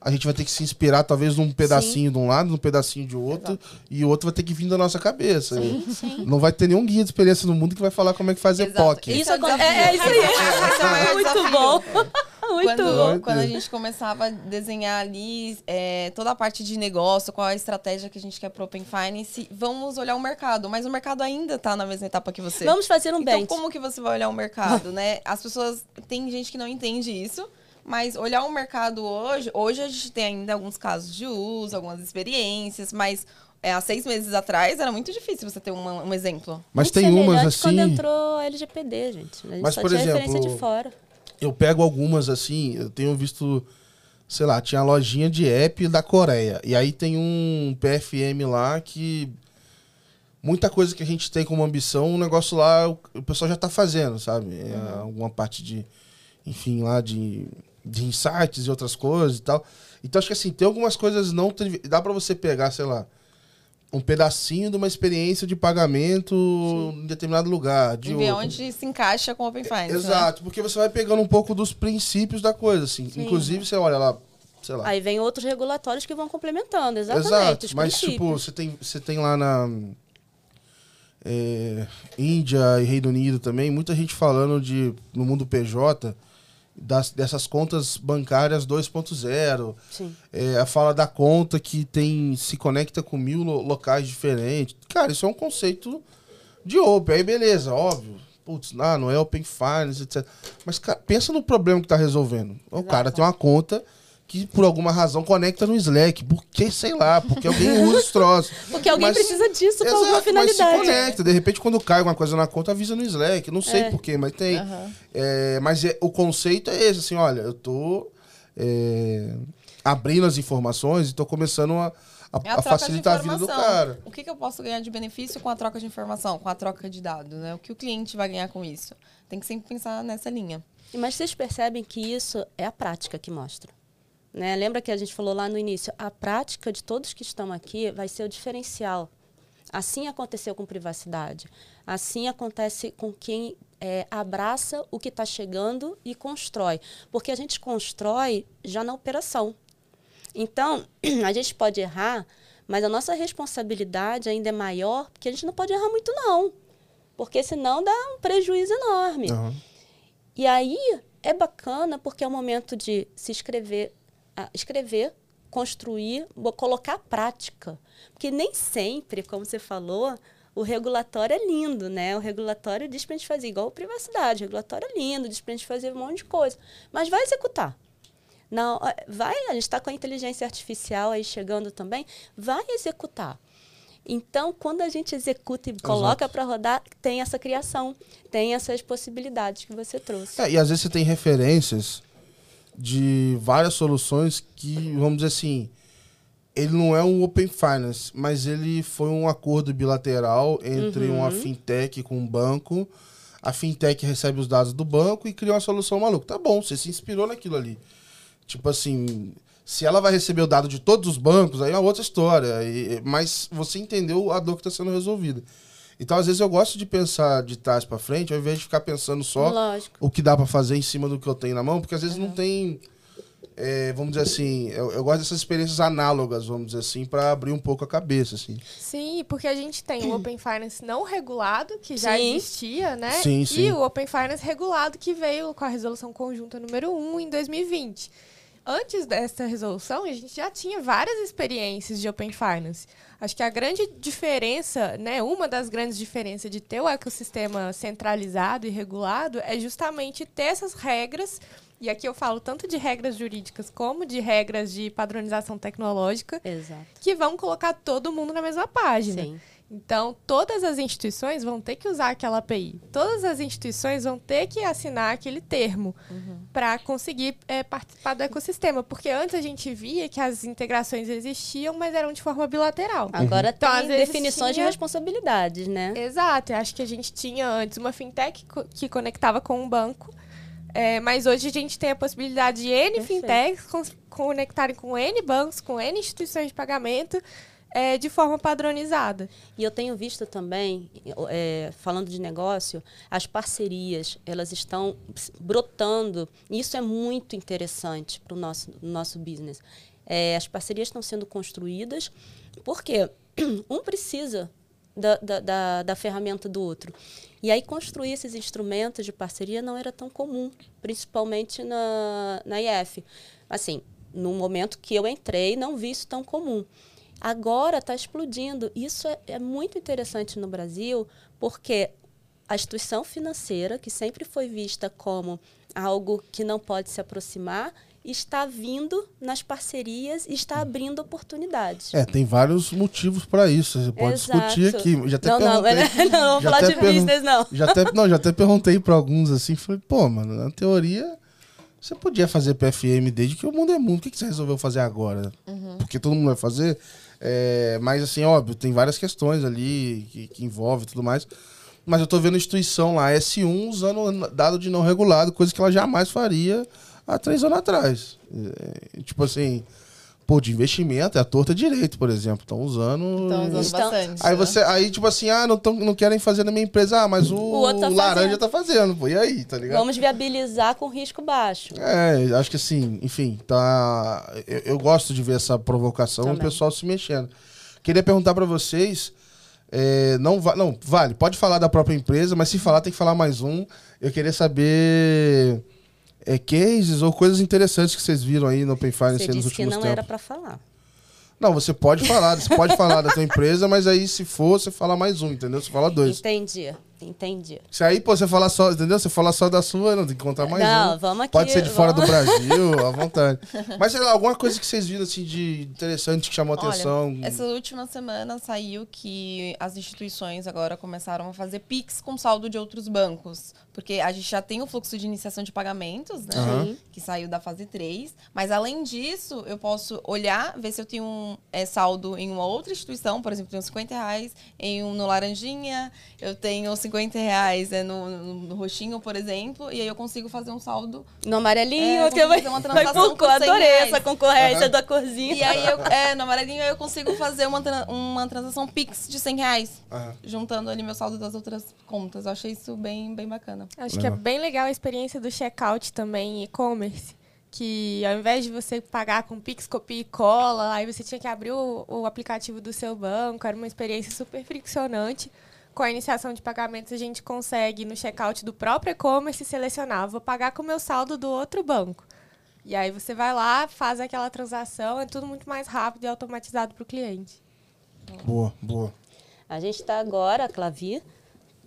a gente vai ter que se inspirar talvez num pedacinho de um lado, num pedacinho de outro, e o outro vai ter que vir da nossa cabeça. Sim, sim. Não vai ter nenhum guia de experiência no mundo que vai falar como é que faz Exato. EPOC. Isso é é, é isso aí. [LAUGHS] É maior Muito desafio. bom. [LAUGHS] O muito. Quando, quando a gente começava a desenhar ali é, toda a parte de negócio, qual a estratégia que a gente quer pro Open Finance, vamos olhar o mercado. Mas o mercado ainda tá na mesma etapa que você. Vamos fazer um então, bench. como que você vai olhar o mercado, né? As pessoas... Tem gente que não entende isso. Mas olhar o mercado hoje... Hoje a gente tem ainda alguns casos de uso, algumas experiências, mas... É, há seis meses atrás era muito difícil você ter uma- um exemplo. Mas Muito tem umas assim. quando entrou a LGPD, gente. A gente Mas, só por tinha exemplo, referência de fora. Eu pego algumas assim, eu tenho visto, sei lá, tinha a lojinha de app da Coreia. E aí tem um PFM lá que. Muita coisa que a gente tem como ambição, o negócio lá, o, pessoal já tá fazendo, sabe? É, alguma parte de. Enfim, lá de, de insights e outras coisas e tal. Então acho que assim, tem algumas coisas não. Dá pra você pegar, sei lá. Um pedacinho de uma experiência de pagamento em determinado lugar. De e ver onde se encaixa com o Open Finance. né? Exato, porque você vai pegando um pouco dos princípios da coisa, assim. Inclusive, você olha lá, sei lá. Aí vem outros regulatórios que vão complementando, exatamente. Exato, mas princípios. tipo, você tem, você tem lá na é, Índia e Reino Unido também, muita gente falando de, no mundo PJ, das, dessas contas bancárias 2.0. Sim. É, a fala da conta que tem se conecta com mil lo- locais diferentes. Cara, isso é um conceito de open. Aí beleza, óbvio. Putz, não, não é open finance, etc. Mas cara, pensa no problema que tá resolvendo. O cara tem uma conta que por alguma razão conecta no Slack. Por que, sei lá, porque alguém [LAUGHS] usa os troços. Porque alguém Mas- precisa disso para alguma Exato, mas se finalidade. conecta. De repente, quando cai alguma coisa na conta, avisa no Slack. Não sei É. porquê, mas tem. Aham. É, mas é- o conceito é esse, assim, olha, eu tô é, abrindo as informações e tô começando a, a- É a a troca facilitar a de vida do informação. cara. O que, que eu posso ganhar de benefício com a troca de informação, com a troca de dados, né? O que o cliente vai ganhar com isso? Tem que sempre pensar nessa linha. Mas vocês percebem que isso é a prática que mostra. Né? Lembra que a gente falou lá no início? A prática de todos que estão aqui vai ser o diferencial. Assim aconteceu com privacidade. Assim acontece com quem é, abraça o que está chegando e constrói. Porque a gente constrói já na operação. Então, [CLEARS THROAT] a gente pode errar, mas a nossa responsabilidade ainda é maior, porque a gente não pode errar muito, não. Porque senão dá um prejuízo enorme. Aham. E aí é bacana porque é o momento de se escrever, ah, escrever, construir, colocar a prática. Porque nem sempre, como você falou, o regulatório é lindo, né? O regulatório diz pra gente fazer igual a privacidade. O regulatório é lindo, diz pra gente fazer um monte de coisa. Mas vai executar. Não, eh, vai, a gente está com a inteligência artificial aí chegando também, vai executar. Então, quando a gente executa e coloca para rodar, tem essa criação, tem essas possibilidades que você trouxe. É, e às vezes você tem referências de várias soluções que, vamos dizer assim, ele não é um Open Finance, mas ele foi um acordo bilateral entre Uhum. uma fintech com um banco. A fintech recebe os dados do banco e cria uma solução maluca. Tá bom, você se inspirou naquilo ali. Tipo assim, se ela vai receber o dado de todos os bancos, aí é outra história. E- mas você entendeu a dor que está sendo resolvida. Então, às vezes, eu gosto de pensar de trás para frente, ao invés de ficar pensando só Lógico. o que dá pra fazer em cima do que eu tenho na mão, porque às vezes não tem. é, vamos dizer assim, eu, eu gosto dessas experiências análogas, vamos dizer assim, pra abrir um pouco a cabeça, assim. Sim, porque a gente tem o Open Finance não regulado, que já Sim. existia, né? Sim, E sim. o Open Finance regulado, que veio com a resolução conjunta número 1 em 2020. Antes dessa resolução, a gente já tinha várias experiências de Open Finance. Acho que a grande diferença, né, uma das grandes diferenças de ter o ecossistema centralizado e regulado é justamente ter essas regras, e aqui eu falo tanto de regras jurídicas como de regras de padronização tecnológica, Exato. que vão colocar todo mundo na mesma página. Sim. Então, todas as instituições vão ter que usar aquela API. Todas as instituições vão ter que assinar aquele termo para conseguir é, participar do ecossistema. Porque antes a gente via que as integrações existiam, mas eram de forma bilateral. Agora Então, tem definições tinha- de responsabilidades, né? Exato. Eu acho que a gente tinha antes uma fintech que conectava com um banco. é, mas hoje a gente tem a possibilidade de N Perfeito. fintechs con- conectarem com N bancos, com N instituições de pagamento, é, de forma padronizada. E eu tenho visto também, é, falando de negócio, as parcerias, elas estão brotando. Isso é muito interessante para o nosso, nosso business. É, as parcerias estão sendo construídas porque [CLEARS THROAT] um precisa da, da, da, da ferramenta do outro. E aí construir esses instrumentos de parceria não era tão comum, principalmente na, na IF. Assim, no momento que eu entrei, não vi isso tão comum. Agora está explodindo. Isso é, é muito interessante no Brasil, porque a instituição financeira, que sempre foi vista como algo que não pode se aproximar, está vindo nas parcerias e está abrindo oportunidades. É, tem vários motivos para isso. Você pode Exato. discutir aqui. Já até não, não, [LAUGHS] não, vamos já falar até de business, não. Já até, não, já até perguntei para alguns assim, falei, pô, mano, na teoria você podia fazer PFM desde que o mundo é mundo. Por que, que você resolveu fazer agora? Porque todo mundo vai fazer. É, mas assim, óbvio, tem várias questões ali que, que envolve tudo mais. Mas eu tô vendo instituição lá, S1, usando dado de não regulado, coisa que ela jamais faria há três anos atrás. É, tipo assim, pô, de investimento, é a torta direito, por exemplo. Estão usando. Estão usando bastante. Aí né? você, aí tipo assim, ah, não, tão, não querem fazer na minha empresa, ah, mas o, O outro tá laranja fazendo. tá fazendo, pô. E aí, tá ligado? Vamos viabilizar com risco baixo. É, acho que assim, enfim, tá. Eu, eu gosto de ver essa provocação e o Também. pessoal se mexendo. Queria perguntar pra vocês. é, não, va não, vale, pode falar da própria empresa, mas se falar, tem que falar mais um. Eu queria saber é, cases ou coisas interessantes que vocês viram aí no Open Finance Você nos disse que últimos não tempos. era para falar. Não, você pode falar, você pode falar da tua empresa, mas aí se for, você fala mais um, entendeu? Você fala dois. Entendi, entendi. Se aí, pô, você falar só, entendeu? Você falar só da sua, não, tem que contar mais Não, um. vamos aqui, Pode ser de fora vamos- do Brasil, à [LAUGHS] vontade. Mas sei lá, alguma coisa que vocês viram assim de interessante que chamou Olha, atenção. essa última semana saiu que as instituições agora começaram a fazer PIX com saldo de outros bancos. Porque a gente já tem o fluxo de iniciação de pagamentos, né? Aham. Que saiu da fase 3. Mas além disso, eu posso olhar, ver se eu tenho um é, saldo em uma outra instituição. Por exemplo, eu tenho 50 reais em um no Laranjinha, eu tenho 50 reais é, no, no, no Roxinho, por exemplo. E aí eu consigo fazer um saldo No amarelinho, É, que vai, fazer uma [LAUGHS] transação por cor. por 100 Adorei reais. essa concorrência Aham. da corzinha. E aí, eu, é, no amarelinho, eu consigo fazer uma, tra- uma transação Pix de 100 reais. Aham. Juntando ali meu saldo das outras contas. Eu achei isso bem, bem bacana. Acho que é Legal. bem legal a experiência do checkout também em e-commerce. Que ao invés de você pagar com Pix, copia e cola, aí você tinha que abrir o, o aplicativo do seu banco. Era uma experiência super friccionante. Com a iniciação de pagamentos, a gente consegue, no checkout do próprio e-commerce, selecionar: vou pagar com o meu saldo do outro banco. E aí você vai lá, faz aquela transação, é tudo muito mais rápido e automatizado para o cliente. Boa, boa. A gente está agora, Clavi,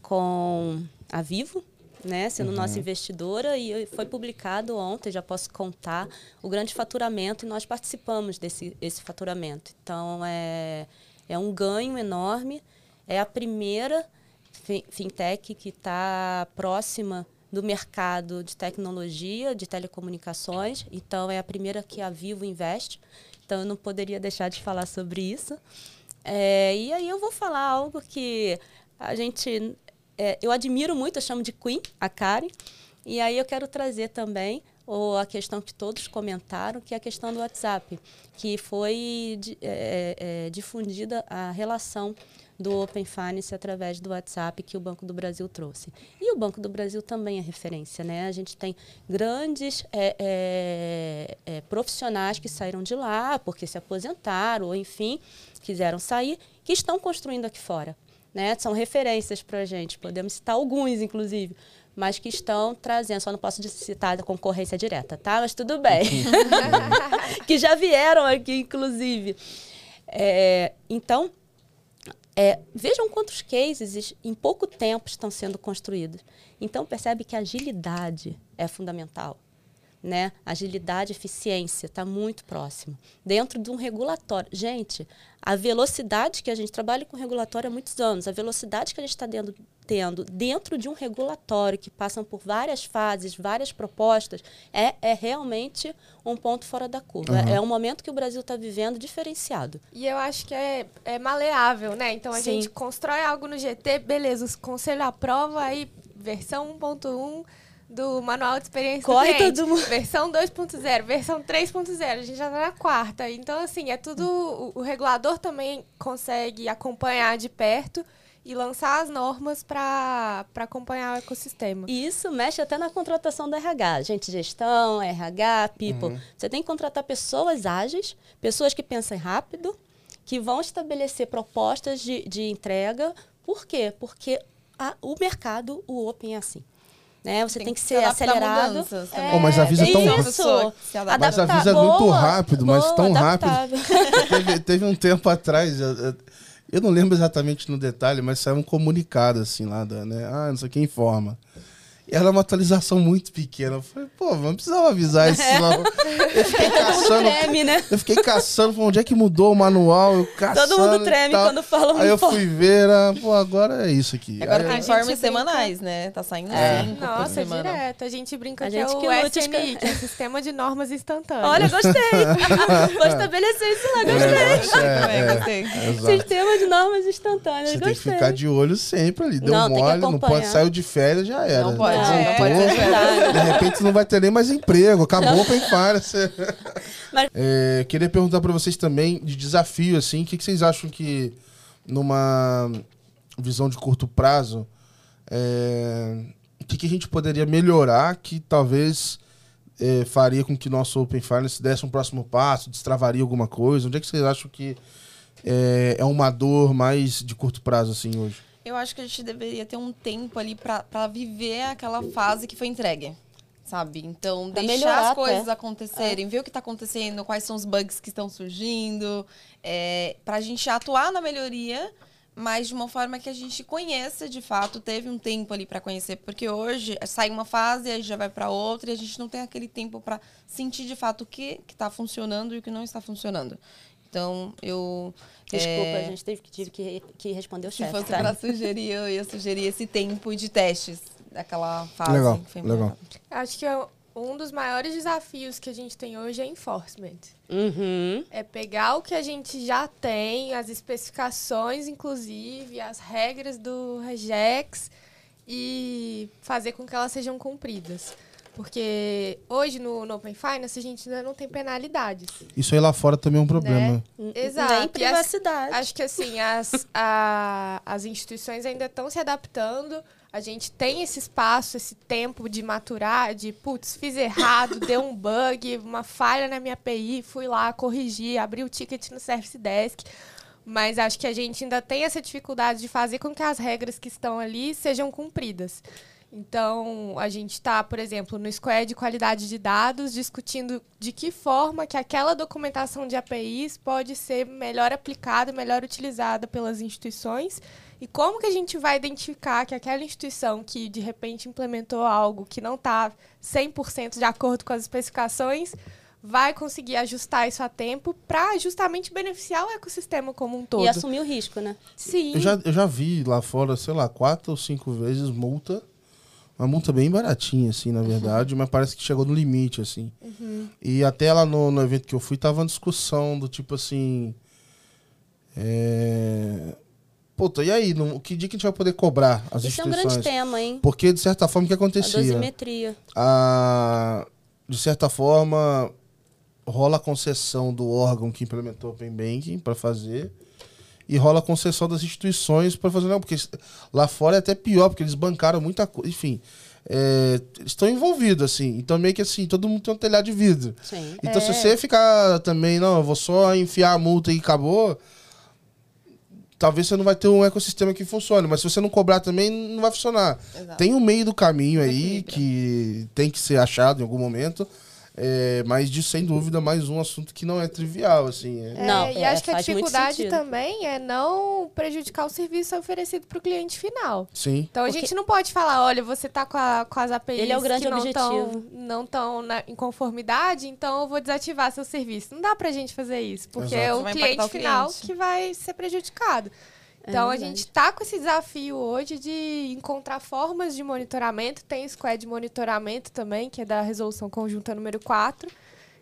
com a Vivo, né, sendo nossa investidora, e foi publicado ontem, já posso contar, o grande faturamento, e nós participamos desse esse faturamento. Então, é, é um ganho enorme. É a primeira fi- fintech que está próxima do mercado de tecnologia, de telecomunicações. Então, é a primeira que a Vivo investe. Então, eu não poderia deixar de falar sobre isso. É, e aí eu vou falar algo que a gente. É, eu admiro muito, eu chamo de Queen, a Karen. E aí eu quero trazer também ou a questão que todos comentaram, que é a questão do WhatsApp, que foi di- é, é, difundida a relação do Open Finance através do WhatsApp que o Banco do Brasil trouxe. E o Banco do Brasil também é referência, né? A gente tem grandes é, é, é, profissionais que saíram de lá porque se aposentaram ou, enfim, quiseram sair, que estão construindo aqui fora. Né? São referências para a gente, podemos citar alguns, inclusive, mas que estão trazendo, só não posso citar a concorrência direta, tá? Mas tudo bem. [LAUGHS] que já vieram aqui, inclusive. É, então, é, vejam quantos cases em pouco tempo estão sendo construídos. Então, percebe que a agilidade é fundamental. Né? Agilidade e eficiência está muito próximo. Dentro de um regulatório. Gente, a velocidade que a gente trabalha com regulatório há muitos anos, a velocidade que a gente está tendo, tendo dentro de um regulatório que passam por várias fases, várias propostas, é, é realmente um ponto fora da curva. Uhum. É um momento que o Brasil está vivendo diferenciado. E eu acho que é, é maleável, né? Então a Sim. gente constrói algo no GT, beleza, o conselho aprova aí versão 1.1 do manual de experiência Corre do cliente. todo mundo. Versão 2.0, versão 3.0, a gente já tá na quarta. Então, assim, é tudo. O, o regulador também consegue acompanhar de perto e lançar as normas para acompanhar o ecossistema. E isso mexe até na contratação do RH. Gente, gestão, RH, people. Você tem que contratar pessoas ágeis, pessoas que pensem rápido, que vão estabelecer propostas de, de entrega. Por quê? Porque a- o mercado, o Open é assim. Né? Você tem, que ser adaptar a acelerado. É. Oh, mas avisa tão- que se adapta. Mas avisa muito boa, rápido, mas boa, tão rápido. adaptável. [LAUGHS] teve, teve um tempo atrás, eu, eu- eu não lembro exatamente no detalhe, mas saiu um comunicado assim lá, da, né? Ah, não sei quem informa. Era uma atualização muito pequena. Eu falei, pô, não precisava avisar isso, não. Eu fiquei Todo mundo caçando. treme, né? Eu fiquei caçando, falei, onde é que mudou o manual? Eu caçando Todo mundo treme quando fala um Aí eu fui ver, ah, pô, agora é isso aqui. Agora tem informes semanais, né? Tá saindo É. cinco por Nossa, semana. direto. A gente brinca A que gente é o que lute, SNI, que é o Sistema de Normas Instantâneas. Olha, gostei. [LAUGHS] Vou estabelecer isso lá, gostei. É, Também, é, gostei. é. Sistema de normas instantâneas, Você tem que gostei. ficar de olho sempre ali. Deu Não, tem que mole, não pode sair de férias, já era. Não pode, Pode ser verdade. De repente não vai ter nem mais emprego. Acabou o Open Finance. Mas- É, queria perguntar para vocês também de desafio, assim. O que, que vocês acham que numa visão de curto prazo, é, o que, que a gente poderia melhorar que talvez é, faria com que nosso Open Finance desse um próximo passo, destravaria alguma coisa? Onde é que vocês acham que é, é uma dor mais de curto prazo, assim, hoje? Eu acho que a gente deveria ter um tempo ali pra viver aquela fase que foi entregue. Sabe? Então, Pra deixar melhorar as coisas até. acontecerem, ver o que tá acontecendo, quais são os bugs que estão surgindo, é, pra gente atuar na melhoria, mas de uma forma que a gente conheça de fato, teve um tempo ali pra conhecer, porque hoje sai uma fase, aí já vai pra outra, e a gente não tem aquele tempo pra sentir de fato o que, que tá funcionando e o que não está funcionando. Então, eu. Desculpa, é, a gente teve que, tive que, que responder o se chefe. fosse tá? pra sugerir, eu ia sugerir esse tempo de testes daquela fase. Legal, que foi legal. Acho que é um dos maiores desafios que a gente tem hoje é enforcement. Uhum. É pegar o que a gente já tem, as especificações, inclusive, as regras do Regex e fazer com que elas sejam cumpridas. Porque hoje no, no Open Finance a gente ainda não tem penalidades. Isso aí lá fora também é um problema. Exato. Nem E as- privacidade. Acho que assim, as, a- as instituições ainda estão se adaptando. A gente tem esse espaço, esse tempo de maturar, de putz, fiz errado, [LAUGHS] deu um bug, uma falha na minha API, fui lá, corrigi, abri o ticket no Service Desk. Mas acho que a gente ainda tem essa dificuldade de fazer com que as regras que estão ali sejam cumpridas. Então, a gente está, por exemplo, no Square de qualidade de dados, discutindo de que forma que aquela documentação de APIs pode ser melhor aplicada, melhor utilizada pelas instituições e como que a gente vai identificar que aquela instituição que, de repente, implementou algo que não está 100% de acordo com as especificações vai conseguir ajustar isso a tempo para justamente beneficiar o ecossistema como um todo. E assumir o risco, né? Sim. Eu já, eu já vi lá fora, sei lá, quatro ou cinco vezes multa. Uma multa bem baratinha, assim, na verdade, mas parece que chegou no limite, assim. E até lá no, no evento que eu fui, tava uma discussão do tipo assim. É... Puta, e aí? No, que dia que a gente vai poder cobrar as Isso é um grande tema, hein? Porque, de certa forma, o que A acontecia? dosimetria. a, de certa forma, rola a concessão do órgão que implementou o Open Banking para fazer e rola a concessão das instituições para fazer. Não, porque lá fora é até pior, porque eles bancaram muita coisa. Enfim, é, estão envolvidos, assim. Então, meio que assim, todo mundo tem um telhado de vidro. Sim. Então, se você ficar também, não, eu vou só enfiar a multa e acabou, talvez você não vai ter um ecossistema que funcione. Mas se você não cobrar também, não vai funcionar. Exato. Tem um meio do caminho aí que tem que ser achado em algum momento. É, mas, de, sem dúvida, mais um assunto que não é trivial, assim. é- É, Não, e é, acho que a dificuldade também é não prejudicar o serviço oferecido para o cliente final. Sim. Então a Porque- gente não pode falar, olha, você tá com, a- com as APIs Ele é o grande que não estão objetivo. não tão na- em conformidade, então eu vou desativar seu serviço. Não dá pra gente fazer isso, porque Exato. é o cliente o final cliente. que vai ser prejudicado. Então a verdade. gente tá com esse desafio hoje de encontrar formas de monitoramento. Tem o squad de monitoramento também, que é da resolução conjunta número 4,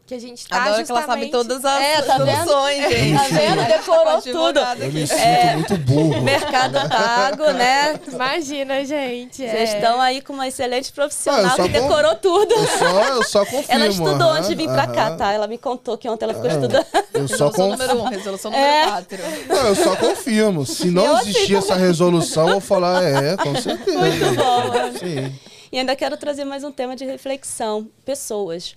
que a gente tá Adoro que ela sabe justamente... todas as É, tá vendo? soluções, gente. Tá vendo? Decorou tudo. Eu me sinto muito burro. Mercado Pago, né? Imagina, gente. é. Vocês estão aí com uma excelente Ah, profissional só que decorou tudo. Eu só, eu só [LAUGHS] confirmo. Ela estudou antes de vir pra cá, tá? Ela me contou que ontem ela ficou É, estudando. Eu só, Resolução conf... número 1, um, resolução É. número 4. não, eu só confirmo. Se não Eu existir essa resolução, eu vou falar, é, com certeza. Muito bom. Sim. E ainda quero trazer mais um tema de reflexão: pessoas.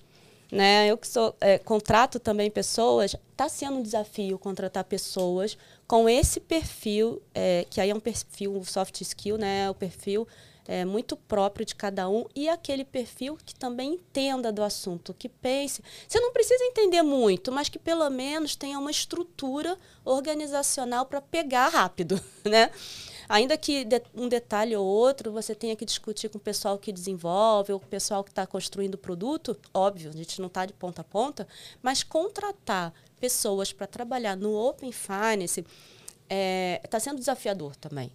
Né? Eu que sou é, contrato também pessoas, está sendo um desafio contratar pessoas com esse perfil, é, que aí é um perfil soft skill, né? O perfil é, muito próprio de cada um e aquele perfil que também entenda do assunto, que pense. Você não precisa entender muito, mas que pelo menos tenha uma estrutura organizacional para pegar rápido, [LAUGHS] né? Ainda que de, um detalhe ou outro você tenha que discutir com o pessoal que desenvolve ou com o pessoal que está construindo o produto, óbvio, a gente não está de ponta a ponta, mas contratar pessoas para trabalhar no Open Finance está é, tá sendo desafiador também.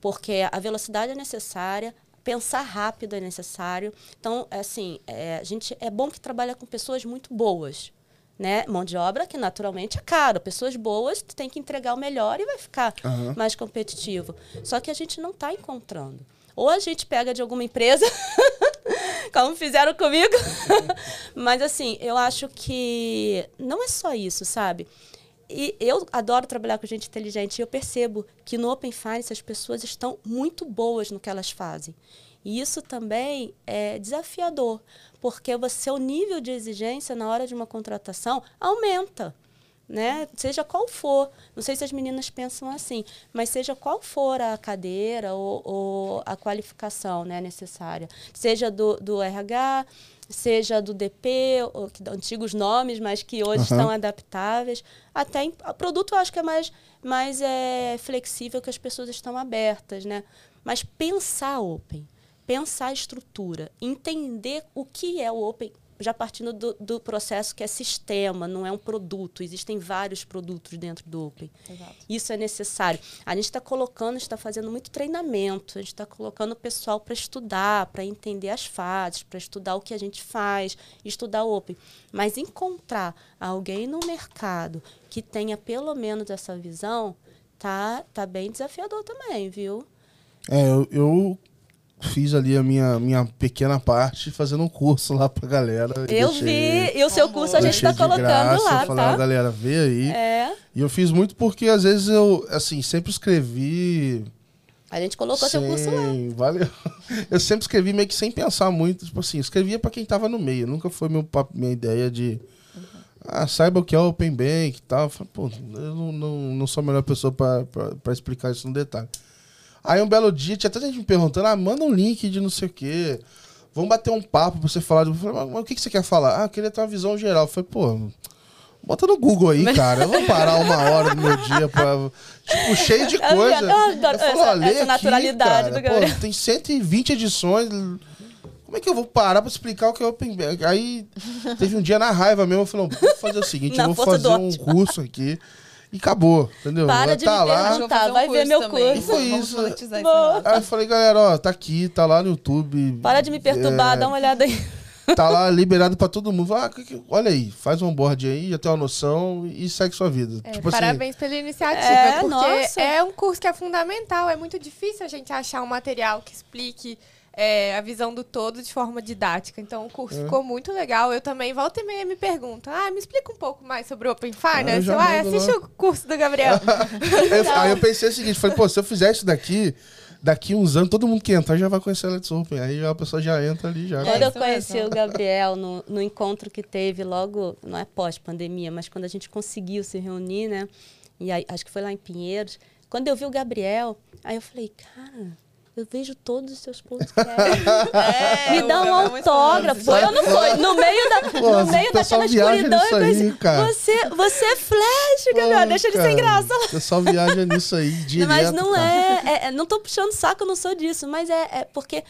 Porque a velocidade é necessária, pensar rápido é necessário. Então, é assim, é, a gente é bom que trabalha com pessoas muito boas né? Mão de obra que naturalmente é caro. Pessoas boas, tu tem que entregar o melhor e vai ficar uhum. mais competitivo. Só que a gente não está encontrando. Ou a gente pega de alguma empresa, [LAUGHS] como fizeram comigo. [LAUGHS] Mas assim, eu acho que não é só isso, sabe? E eu adoro trabalhar com gente inteligente e eu percebo que no Open Finance as pessoas estão muito boas no que elas fazem. E isso também é desafiador, porque o seu nível de exigência na hora de uma contratação aumenta. Né? Seja qual for, não sei se as meninas pensam assim, mas seja qual for a cadeira ou, ou a qualificação né, necessária, seja do, do RH, seja do DP, ou, que, antigos nomes, mas que hoje uhum. estão adaptáveis, até em, o produto eu acho que é mais, mais é, flexível, que as pessoas estão abertas, né? Mas pensar open, pensar a estrutura, entender o que é o Open, já partindo do, do, processo que é sistema, não é um produto. Existem vários produtos dentro do Open. Exato. Isso é necessário. A gente está colocando, está fazendo muito treinamento, a gente está colocando o pessoal para estudar, para entender as fases, para estudar o que a gente faz, estudar o Open. Mas encontrar alguém no mercado que tenha pelo menos essa visão, tá, tá bem desafiador também, viu? É, eu, eu fiz ali a minha, minha pequena parte fazendo um curso lá pra galera. Eu deixei, vi, e o seu curso a gente tá colocando graça, lá, falei, tá? galera, vê aí. É. E eu fiz muito porque às vezes eu, assim, sempre escrevi... A gente colocou sem... seu curso lá. Valeu. [LAUGHS] Eu sempre escrevi meio que sem pensar muito, tipo assim, escrevia para quem tava no meio. Nunca foi meu, minha ideia de... Ah, saiba o que é Open Bank e tal. Eu falei, pô, eu não, não, não sou a melhor pessoa para explicar isso no detalhe. Aí um belo dia, tinha tanta gente me perguntando, ah, manda um link de não sei o quê. Vamos bater um papo pra você falar. Eu falei, mas o que, que você quer falar? Ah, eu queria ter uma visão geral. Eu falei, pô, bota no Google aí, cara. Eu vou parar uma hora do meu dia pra. Tipo, cheio de [LAUGHS] coisa. Eu, adoro eu falo, essa, essa naturalidade aqui, do Gabriel. Pô, tem 120 edições. Como é que eu vou parar pra explicar o que é Open Bank? Aí teve um dia na raiva mesmo, eu falei, vou fazer o seguinte, [LAUGHS] eu vou fazer um curso aqui e acabou, entendeu? Para de tá me lá. perguntar, vai um ver meu também. curso. E foi isso. Aí eu falei, galera, ó, tá aqui, tá lá no YouTube. Para de me perturbar, é... dá uma olhada aí. [LAUGHS] Tá lá [LAUGHS] liberado pra todo mundo. Ah, olha aí, faz um board aí, já tem uma noção e segue sua vida. É, tipo assim, parabéns assim, pela iniciativa, é, porque nossa. é um curso que é fundamental. É muito difícil a gente achar um material que explique é, a visão do todo de forma didática. Então, o curso é. ficou muito legal. Eu também, volta e meia, me pergunto, ah, me explica um pouco mais sobre o Open Finance. Ah, eu, ah, assiste o curso do Gabriel. [LAUGHS] eu, aí eu pensei o seguinte, falei, pô, se eu fizer isso daqui, daqui uns anos, todo mundo que entrar já vai conhecer a Let's Open. Aí a pessoa já entra ali, já. Quando eu conheci o Gabriel no, no encontro que teve logo, não é pós-pandemia, mas quando a gente conseguiu se reunir, né? E aí, acho que foi lá em Pinheiros. Quando eu vi o Gabriel, aí eu falei, cara eu vejo todos os seus podcasts. É, [LAUGHS] Me dá um autógrafo. Foi ou não foi? No meio, da, Pô, no meio daquela escuridão. Aí, você, você é flash, Gabriel. Deixa ele sem graça. O pessoal viaja nisso aí direto. Mas não é, é, é, Não tô puxando saco, eu não sou disso. Mas é, é porque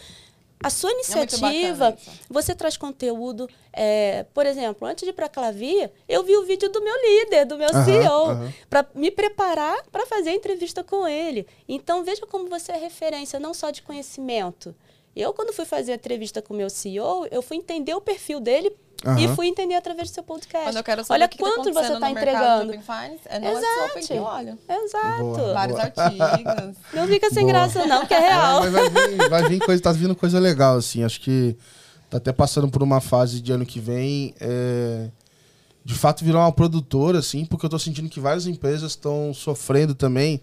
a sua é iniciativa, é você traz conteúdo. É, por exemplo, antes de ir para a Clavia, eu vi o vídeo do meu líder, do meu uhum, CEO, uhum. para me preparar para fazer a entrevista com ele. Então, veja como você é referência, não só de conhecimento. Eu, quando fui fazer a entrevista com o meu CEO, eu fui entender o perfil dele Uhum. E fui entender através do seu podcast. Quando eu quero saber Olha que quanto que tá você está entregando. Finance, é no Exato. Open que eu olho. Exato. Boa, Vários boa. artigos. [LAUGHS] Não fica sem boa. graça, não, que é real. É, vai, vir, vai vir coisa, tá vindo coisa legal, assim. Acho que tá até passando por uma fase de ano que vem. É, de fato, virar uma produtora, assim, porque eu tô sentindo que várias empresas estão sofrendo também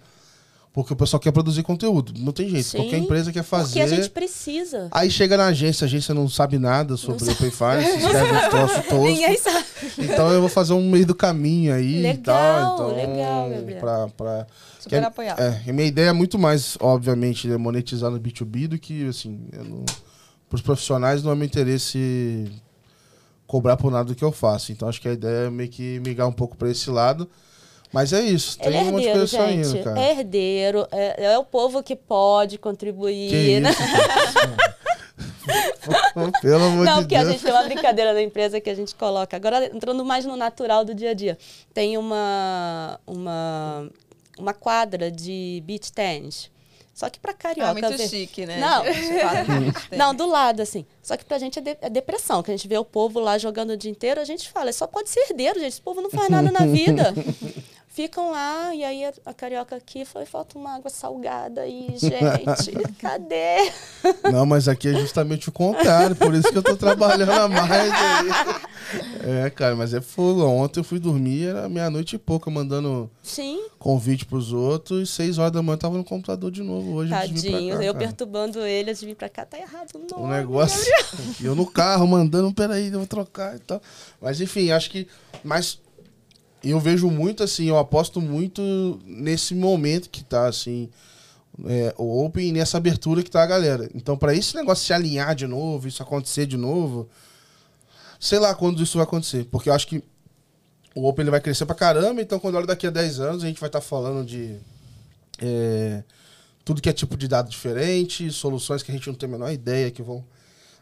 Porque o pessoal quer produzir conteúdo. Não tem jeito. Sim, Qualquer empresa quer fazer. Porque a gente precisa. Aí chega na agência, a agência não sabe nada sobre o Finance, escreve os [LAUGHS] troços todos. Ninguém sabe. Então eu vou fazer um meio do caminho aí Legal, e tal. Então, legal, Gabriel. Pra, pra... Super que-. É, e minha ideia é muito mais, obviamente, né, monetizar no B2B do que, assim, não... pros profissionais não é meu interesse cobrar por nada do que eu faço. Então acho que a ideia é meio que migrar um pouco pra esse lado. Mas é isso, tem Ele é um monte de herdeiro, coisa saindo, gente. cara. É herdeiro. É, é o povo que pode Que contribuir. né? isso, cara. [LAUGHS] Pelo amor Não, de porque a Deus. gente tem uma brincadeira da empresa que a gente coloca. Agora, entrando mais no natural do dia a dia. Tem uma, uma, uma quadra de beach tennis. Só que pra carioca... Ah, muito ver- chique, né? Não. Não. [LAUGHS] Não, do lado, assim. Só que pra gente é, de- é depressão, que a gente vê o povo lá jogando o dia inteiro, a gente fala, só pode ser herdeiro, gente. Esse povo não faz nada na vida. [LAUGHS] Ficam lá, e aí a, a carioca aqui foi, falta uma água salgada aí, gente. [LAUGHS] Cadê? Não, mas aqui é justamente o contrário, por isso que eu tô trabalhando a mais aí. É, cara, mas é fogo. Ontem eu fui dormir, era meia-noite e pouca, mandando Sim, convite pros outros, e seis horas da manhã eu tava no computador de novo. Hoje antes tadinho. cá, eu cara. perturbando eles de vir pra cá, tá errado. O negócio. [LAUGHS] Eu no carro, mandando, peraí, eu vou trocar e tal. Mas enfim, acho que. Mas eu vejo muito assim, eu aposto muito nesse momento que tá assim. é, o Open e nessa abertura que tá a galera. Então, pra esse negócio se alinhar de novo, isso acontecer de novo, sei lá quando isso vai acontecer. Porque eu acho que o Open ele vai crescer pra caramba, então quando olha daqui a 10 anos, a gente vai estar falando de. é, tudo que é tipo de dado diferente, soluções que a gente não tem a menor ideia que vão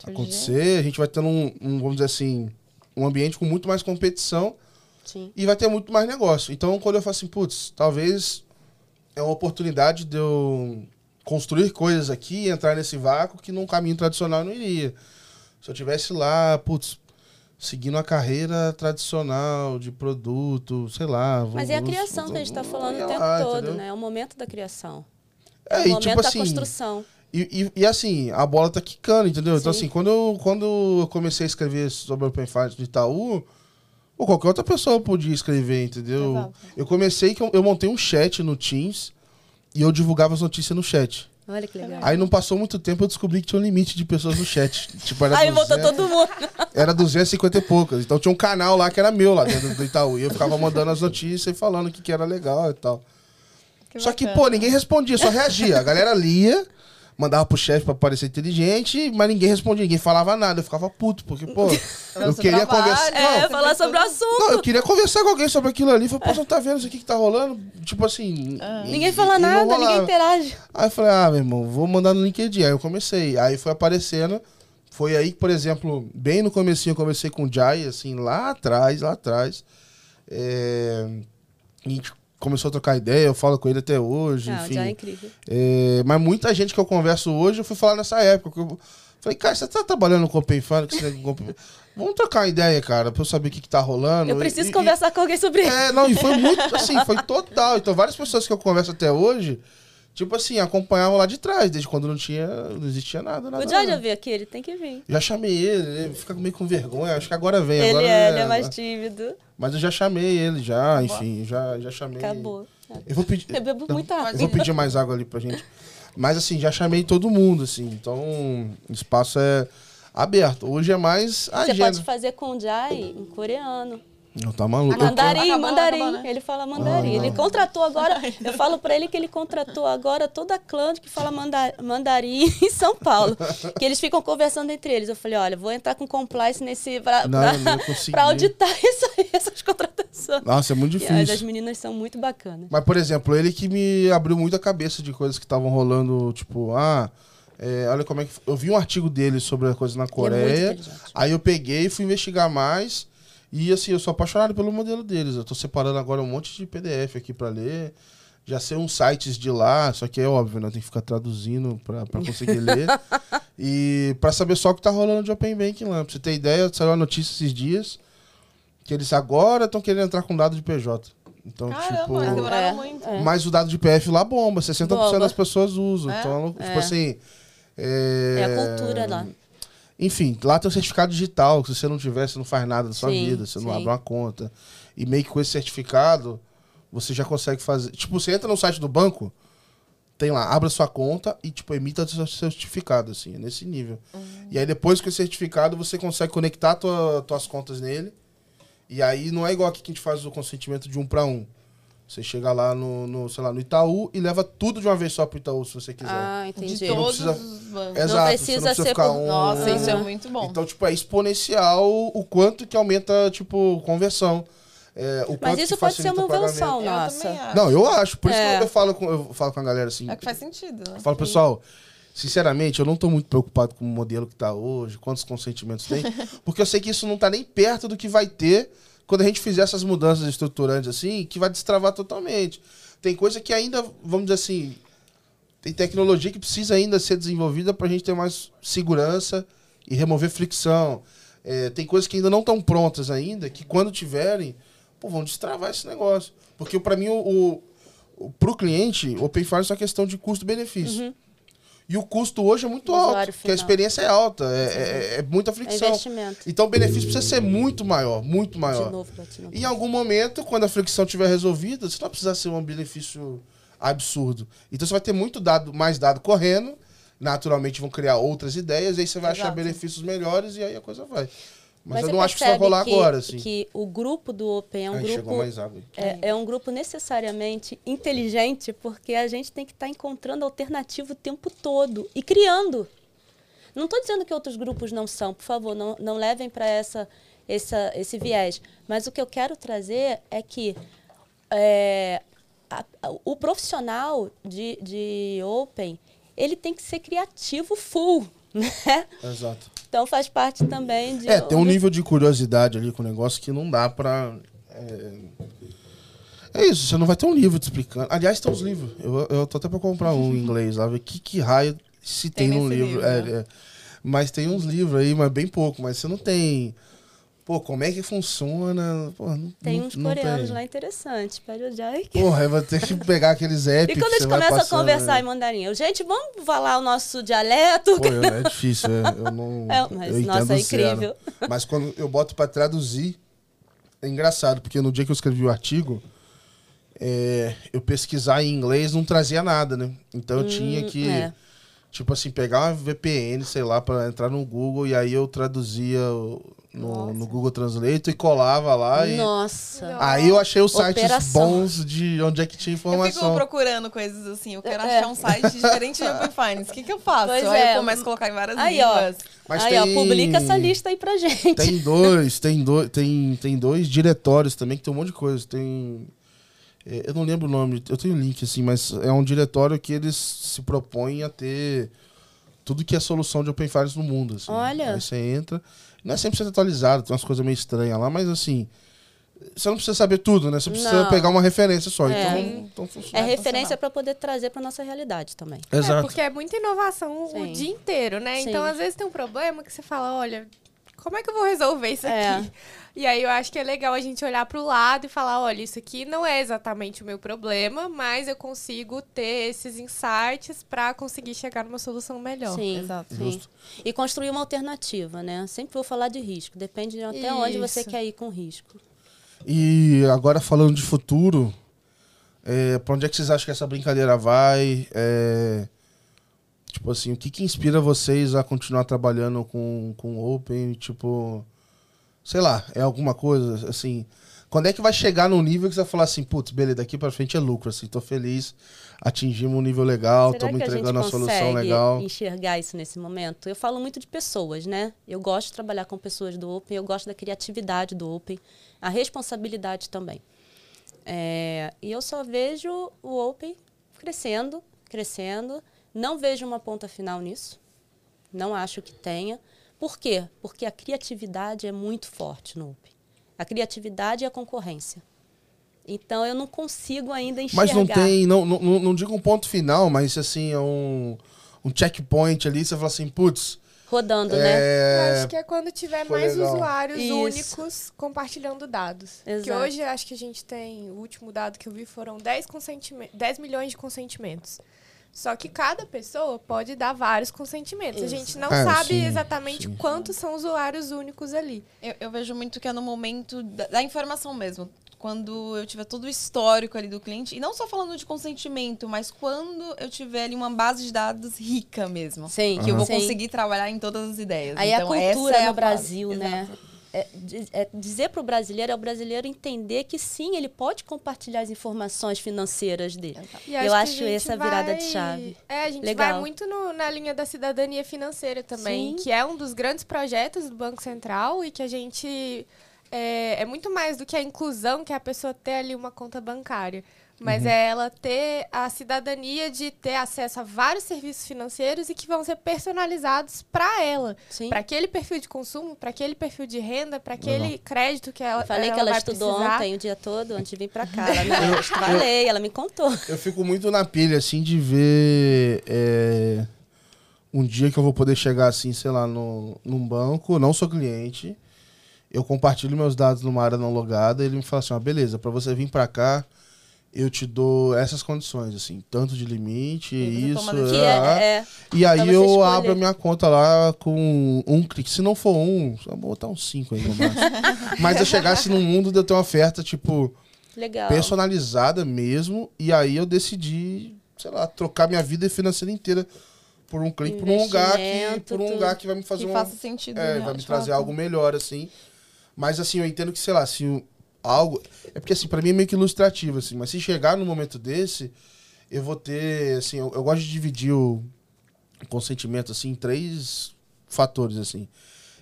acontecer. A gente vai tendo um, um, vamos dizer assim, um ambiente com muito mais competição Sim. e vai ter muito mais negócio. Então, quando eu falo assim, putz, talvez é uma oportunidade de eu construir coisas aqui e entrar nesse vácuo que num caminho tradicional eu não iria. Se eu tivesse lá, putz, seguindo a carreira tradicional de produto, sei lá. vou- Mas é a vou- criação que a gente tá falando o tempo lá, todo, entendeu? né? É o momento da criação. É, É, o e momento tipo da assim, construção. E, e- e assim, a bola tá quicando, entendeu? Então, Sim. assim, quando eu, quando eu comecei a escrever sobre o Open Finance do Itaú, ou qualquer outra pessoa podia escrever, entendeu? Exato. Eu comecei que eu, eu montei um chat no Teams e eu divulgava as notícias no chat. Olha que legal. Aí não passou muito tempo, eu descobri que tinha um limite de pessoas no chat. [LAUGHS] tipo, era, Aí voltou 200, todo mundo. era 250 e poucas. Então tinha um canal lá que era meu lá dentro do Itaú. E eu ficava mandando as notícias e falando o que, que era legal e tal. Só que, pô, ninguém respondia, só reagia. A galera lia, mandava pro chefe pra parecer inteligente, mas ninguém respondia, ninguém falava nada. Eu ficava puto, porque, pô, [LAUGHS] eu queria trabalho, conversar. É, Não, falar sobre o assunto. não, eu queria conversar com alguém sobre aquilo ali. Falei, pô, você não tá vendo isso aqui que tá rolando? Tipo assim. e- Ninguém fala nada, ninguém interage. Aí eu falei, ah, meu irmão, vou mandar no LinkedIn. Aí eu comecei. Aí foi aparecendo. Foi aí que, por exemplo, bem no comecinho eu conversei com o Jai, assim, lá atrás, lá atrás. É, A gente começou a trocar ideia, eu falo com ele até hoje, Ah, enfim. já é incrível. É, mas muita gente que eu converso hoje, eu fui falar nessa época. que eu falei, cara, você tá trabalhando com Open Finance? que você- com Open- Vamos trocar uma ideia, cara, pra eu saber o que, que tá rolando. Eu E- preciso e- conversar com alguém sobre isso. é, não, e foi muito, assim, foi total. Então, várias pessoas que eu converso até hoje, tipo assim, acompanhavam lá de trás, desde quando não tinha, não existia nada, nada. O Jorge já veio aqui, ele tem que vir. Já chamei ele, ele fica meio com vergonha, acho que agora vem. Ele agora é, ele é mais tímido. Mas eu já chamei ele, já, enfim, já, já chamei. Acabou. Eu vou pedir. Eu bebo muita água. Eu vou pedir mais água ali pra gente. Mas assim, já chamei todo mundo, assim. Então, o espaço é aberto. Hoje é mais a Você agenda. pode fazer com o Jai em coreano. Não tá maluco. Tô- Mandarim, Acabou, mandarim. acabou, né? Ele fala mandarim. Ah, ele contratou agora. [LAUGHS] Eu falo pra ele que ele contratou agora toda a clã que fala manda- mandarim [LAUGHS] em São Paulo. Que eles ficam conversando entre eles. Eu falei, olha, vou entrar com compliance nesse. Pra, Não, pra- auditar [LAUGHS] isso aí, essas contratações. Nossa, é muito E difícil. as, as meninas são muito bacanas. Mas, por exemplo, ele que me abriu muito a cabeça de coisas que estavam rolando, tipo, ah, é, olha como é que. Eu vi um artigo dele sobre a coisa na é Coreia. inteligente. aí eu peguei e fui investigar mais. E assim, eu sou apaixonado pelo modelo deles. Eu tô separando agora um monte de PDF aqui pra ler. Já sei uns sites de lá, só que é óbvio, né? Tem que ficar traduzindo pra, pra conseguir ler. [LAUGHS] E pra saber só o que tá rolando de Open Banking lá. Pra você ter ideia, saiu a notícia esses dias que eles agora estão querendo entrar com dado de PJ. Então, Caramba, tipo. mas demoraram É, muito. é. Mas o dado de PF lá bomba, 60% Bomba. das pessoas usam. É? Então, tipo É. assim. É... É a cultura lá. Enfim, lá tem o certificado digital, que se você não tiver, você não faz nada da sua Sim, vida, você não sim. abre uma conta. E meio que com esse certificado, você já consegue fazer. Tipo, você entra no site do banco, tem lá, abra sua conta e, tipo, emita seu certificado, assim, é nesse nível. E aí, depois com esse certificado, você consegue conectar tua, tuas contas nele. E aí, não é igual aqui que a gente faz o consentimento de um para um. Você chega lá no, no, sei lá, no Itaú e leva tudo de uma vez só pro Itaú, se você quiser. Ah, De entendi. todos precisa- os bancos. Exato, você precisa não precisa ser ficar por- um... Nossa, isso é muito bom. Então, tipo, é exponencial o quanto que aumenta, tipo, conversão. É, o Mas quanto isso que pode ser uma evolução Eu nossa. acho. Não, eu acho. Por isso É. que eu falo, com, eu falo com a galera assim. É que faz sentido, né? Eu falo, pessoal, sinceramente, eu não tô muito preocupado com o modelo que tá hoje, quantos consentimentos tem, [LAUGHS] porque eu sei que isso não tá nem perto do que vai ter quando a gente fizer essas mudanças estruturantes assim, que vai destravar totalmente. Tem coisa que ainda, vamos dizer assim, tem tecnologia que precisa ainda ser desenvolvida pra gente ter mais segurança e remover fricção. É, tem coisas que ainda não estão prontas ainda, que quando tiverem, pô, vão destravar esse negócio. Porque para mim, o, o, o, pro cliente, o Open Finance é uma questão de custo-benefício. E o custo hoje é muito alto, porque a experiência é alta, é, é- é muita É fricção. investimento. Então o benefício precisa ser muito maior, muito De maior. novo, platina. E em algum momento, quando a fricção estiver resolvida, você não vai precisar ser um benefício absurdo. Então você vai ter muito dado, mais dado correndo, naturalmente vão criar outras ideias, e aí você vai achar Exato. benefícios melhores e aí a coisa vai. Mas, eu você não acho que isso vai rolar que- agora, assim. que o grupo do Open é um chegou grupo mais água. aí. É, é um grupo necessariamente inteligente, porque a gente tem que estar encontrando alternativa o tempo todo e criando. Não estou dizendo que outros grupos não são, por favor, não, não levem para essa, essa, esse viés. Mas o que eu quero trazer é que é, a- a- o profissional de, de Open ele tem que ser criativo full. [LAUGHS] Né? Exato. Então faz parte também de. É, tem um nível de curiosidade ali com o negócio que não dá pra. É, é isso, você não vai ter um livro te explicando. Aliás, tem uns livros. Eu, eu tô até pra comprar um em [LAUGHS] inglês lá, ver que, que raio se tem, Tem num livro. livro, É, né? é. Mas tem uns livros aí, mas bem pouco. Mas você não tem. Pô, como é que funciona? Pô, não, Tem uns não coreanos tem. lá interessantes. Pede o Jack. Porra, eu vou ter que pegar aqueles apps. [LAUGHS] E quando a gente começa a passando, conversar né? em mandarim, eu, gente, vamos falar o nosso dialeto? Pô, eu- é difícil, é, eu não. [LAUGHS] É, mas, nossa, é incrível. Mas quando eu boto pra traduzir, é engraçado, porque no dia que eu escrevi o artigo, é, eu pesquisar em inglês não trazia nada, né? Então eu tinha que, é. Tipo assim, pegar uma VPN, sei lá, pra entrar no Google e aí eu traduzia no, no Google Translate e colava lá. E... Nossa. Aí eu achei os sites Operação. bons de onde é que tinha Eu fico informação. procurando coisas assim. Eu quero É. achar um site diferente de [LAUGHS] Open Finance. O que, que eu faço? Pois Aí é. eu começo a colocar em várias Aí, ó. línguas. Mas Aí, tem- ó, publica essa lista aí pra gente. Tem dois, tem dois, tem, tem dois diretórios também que tem um monte de coisa. Tem. É, Eu não lembro o nome, eu tenho o link, assim, mas é um diretório que eles se propõem a ter tudo que é solução de Open Finance no mundo. Assim. Olha. Aí você entra. Não é 100% atualizado, tem umas coisas meio estranhas lá, mas assim. Você não precisa saber tudo, né? Você precisa Não. pegar uma referência só. É. Então, então É funciona. referência pra poder trazer pra nossa realidade também. É, Exato. porque é muita inovação Sim. o dia inteiro, né? Sim. Então, às vezes tem um problema que você fala, olha, como é que eu vou resolver isso É. aqui? E aí eu acho que é legal a gente olhar pro lado e falar, olha, isso aqui não é exatamente o meu problema, mas eu consigo ter esses insights pra conseguir chegar numa solução melhor. Sim, Exato. sim. E construir uma alternativa, né? Sempre vou falar de risco. Depende de até onde você Isso. quer ir com risco. E agora falando de futuro, é, pra onde é que vocês acham que essa brincadeira vai? É, tipo assim, o que, que inspira vocês a continuar trabalhando com, com Open? Tipo, sei lá, é alguma coisa assim. Quando é que vai chegar num nível que você vai falar assim, putz, beleza, daqui pra frente é lucro, assim, tô feliz, atingimos um nível legal, Será estamos que a gente entregando uma solução legal. enxergar isso nesse momento? Eu falo muito de pessoas, né? Eu gosto de trabalhar com pessoas do Open, eu gosto da criatividade do Open, a responsabilidade também. É, e eu só vejo o Open crescendo, crescendo. Não vejo uma ponta final nisso. Não acho que tenha. Por quê? Porque a criatividade é muito forte no Open. A criatividade e a concorrência. Então eu não consigo ainda enxergar. Mas não tem, não, não, não digo um ponto final, mas assim, é um, um checkpoint ali, você fala assim, putz, rodando, né? Eu é, acho que é quando tiver foi mais legal. usuários Isso. únicos compartilhando dados. Que Exato. hoje acho que a gente tem, o último dado que eu vi foram 10, consentime- 10 milhões de consentimentos. Só que cada pessoa pode dar vários consentimentos. A gente não É, sabe sim, exatamente sim. quantos são usuários únicos ali. Eu, eu vejo muito que é no momento da, da informação mesmo. quando eu tiver todo o histórico ali do cliente, e não só falando de consentimento, mas quando eu tiver ali uma base de dados rica mesmo. Sim. Que eu vou Sim. conseguir trabalhar em todas as ideias. Aí então, a essa cultura é a no base. Brasil, né? Exato. É, é dizer para o brasileiro, é o brasileiro entender que sim, ele pode compartilhar as informações financeiras dele. Eu acho essa a virada de vai- chave. É, a gente Legal. vai muito no- na linha da cidadania financeira também, Sim. que é um dos grandes projetos do Banco Central e que a gente. É, é muito mais do que a inclusão, que é a pessoa ter ali uma conta bancária. Mas Uhum. é ela ter a cidadania de ter acesso a vários serviços financeiros e que vão ser personalizados para ela. Sim. Para aquele perfil de consumo, para aquele perfil de renda, para aquele crédito que ela Falei que ela vai estudou precisar. ontem o dia todo antes de vir para cá. [LAUGHS] Ela, eu falei, ela me contou. Eu fico muito na pilha, assim, de ver é, um dia que eu vou poder chegar, assim, sei lá, no, num banco, não sou cliente, eu compartilho meus dados numa área não logada, e ele me fala assim, ó, beleza, pra você vir pra cá, eu te dou essas condições, assim, tanto de limite, E isso, ah, é, é, e aí você eu escolher. abro a minha conta lá com um clique. Se não for um, só vou botar uns cinco aí no máximo. [LAUGHS] Mas eu chegasse num mundo de eu ter uma oferta, tipo, legal. personalizada mesmo. E aí eu decidi, sei lá, trocar minha vida financeira inteira por um clique, por um lugar que, por um lugar que vai me fazer Que um, faça sentido. é, né? vai me trazer algo melhor assim. Mas assim, eu entendo que, sei lá, se algo, é porque assim, para mim é meio que ilustrativo assim, mas se chegar num momento desse, eu vou ter, assim, eu, eu gosto de dividir o consentimento assim em três fatores assim.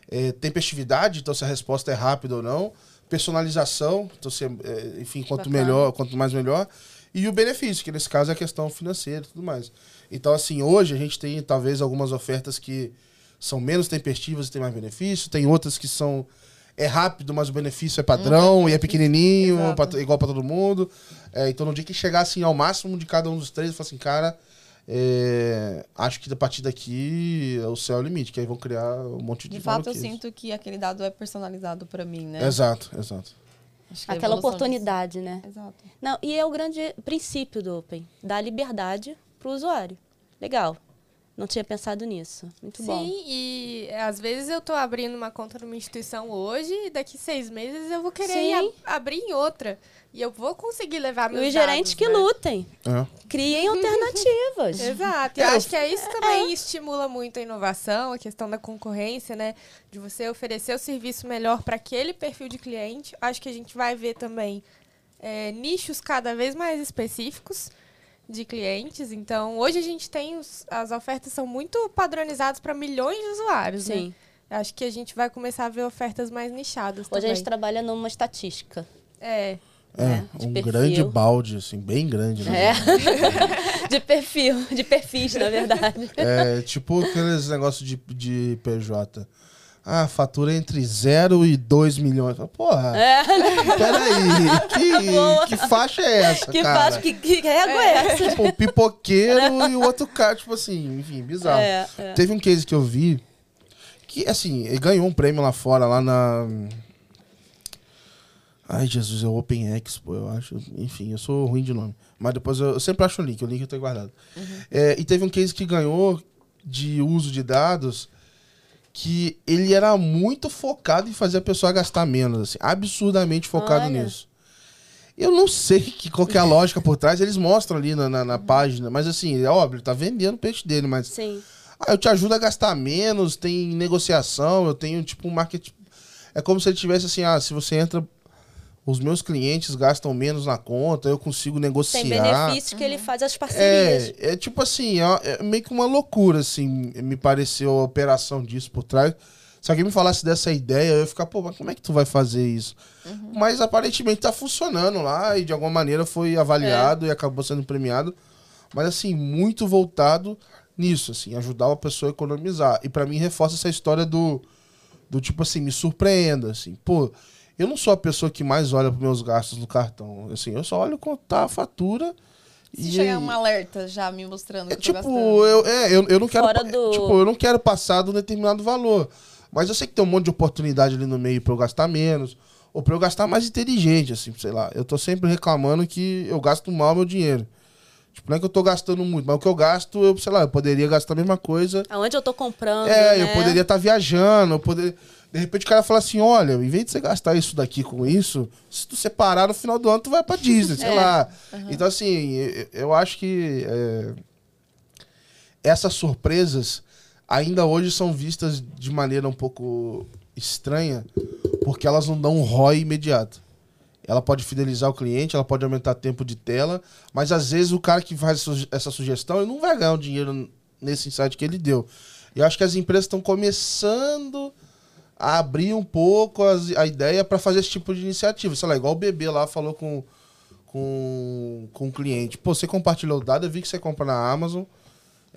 É, tempestividade, então se a resposta é rápida ou não. Personalização, então se, é, enfim, quanto Bacana. melhor, quanto mais melhor. E o benefício, que nesse caso é a questão financeira e tudo mais. Então, assim, hoje a gente tem talvez algumas ofertas que são menos tempestivas e tem mais benefício. Tem outras que são. É rápido, mas o benefício é padrão e é pequenininho, pra igual para todo mundo. É, então, no dia que chegar assim, ao máximo de cada um dos três, eu falo assim, cara, é, acho que a partir daqui é o céu é o limite, que aí vão criar um monte de De fato, eu sinto que aquele dado é personalizado pra mim, né? Exato, exato. A Aquela oportunidade, né? disso- Exato. Não, e é o grande princípio do Open, dar liberdade para o usuário. Legal. Não tinha pensado nisso. Muito Sim, bom. e às vezes eu tô abrindo uma conta numa instituição hoje e daqui seis meses eu vou querer Sim. ir a- abrir em outra. E eu vou conseguir levar E meus os gerentes dados, que né? lutem. É. Criem alternativas. [LAUGHS] Exato. E É, eu eu- acho que é isso também estimula muito a inovação, a questão da concorrência, né? De você oferecer o serviço melhor para aquele perfil de cliente. Acho que a gente vai ver também é, nichos cada vez mais específicos de clientes. Então, hoje a gente tem os- as ofertas são muito padronizadas para milhões de usuários, né? Sim. Acho que a gente vai começar a ver ofertas mais nichadas Hoje também. a gente trabalha numa estatística. É. É, né, de um perfil. grande balde, assim, bem grande. Né? É. [LAUGHS] de perfil, de perfis, na verdade. É tipo aqueles negócios de, de PJ. Ah, fatura entre 0 e 2 milhões. Porra, É. peraí, que, [LAUGHS] que faixa é essa, Que cara? faz que, que régua é essa? Tipo, o pipoqueiro e o outro cara, tipo assim, enfim, bizarro. É, é. Teve um case que eu vi que, assim, ele ganhou um prêmio lá fora, lá na. Ai, Jesus, é o Open Expo, eu acho. Enfim, eu sou ruim de nome. Mas depois eu, eu sempre acho o link, o link eu tenho guardado. É, e teve um case que ganhou de uso de dados que ele era muito focado em fazer a pessoa gastar menos, assim, absurdamente focado Olha. nisso. Eu não sei [LAUGHS] que, qual que é a lógica por trás, eles mostram ali na, na, na página, mas assim, é óbvio, ele tá vendendo o peixe dele, mas Sim. ah, eu te ajudo a gastar menos, tem negociação, eu tenho tipo um marketing. É como se ele tivesse assim, ah, se você entra, os meus clientes gastam menos na conta, eu consigo negociar. Tem benefícios que ele faz as parcerias. É, é tipo assim, é, é meio que uma loucura, assim, me pareceu a operação disso por trás. Se alguém me falasse dessa ideia, eu ia ficar, pô, mas como é que tu vai fazer isso? Mas aparentemente tá funcionando lá e de alguma maneira foi avaliado e acabou sendo premiado. Mas assim, muito voltado nisso, assim, ajudar a pessoa a economizar. E pra mim reforça essa história do, do tipo assim, me surpreenda, assim, pô, eu não sou a pessoa que mais olha para meus gastos no cartão, assim, eu só olho quanto tá a fatura Se e chegar um alerta já me mostrando é que eu tô tipo, gastando. eu, é, eu, eu não quero. Fora do- Tipo, eu não quero passar de um determinado valor. Mas eu sei que tem um monte de oportunidade ali no meio pra eu gastar menos. Ou pra eu gastar mais inteligente, assim, sei lá. Eu tô sempre reclamando que eu gasto mal meu dinheiro. Tipo, não é que eu tô gastando muito, mas o que eu gasto, eu, sei lá, eu poderia gastar a mesma coisa. Aonde eu tô comprando, É, né? eu poderia estar viajando, eu poderia. De repente o cara fala assim: olha, em vez de você gastar isso daqui com isso, se tu separar no final do ano, tu vai pra Disney, sei [LAUGHS] É. lá. Então, assim, eu, eu acho que é, essas surpresas ainda hoje são vistas de maneira um pouco estranha, porque elas não dão um ROI imediato. Ela pode fidelizar o cliente, ela pode aumentar tempo de tela, mas às vezes o cara que faz essa sugestão ele não vai ganhar o dinheiro nesse insight que ele deu. E eu acho que as empresas estão começando a abrir um pouco as- a ideia para fazer esse tipo de iniciativa. Sei lá, igual o bebê lá falou com, com, com o cliente. Pô, você compartilhou o dado, eu vi que você compra na Amazon.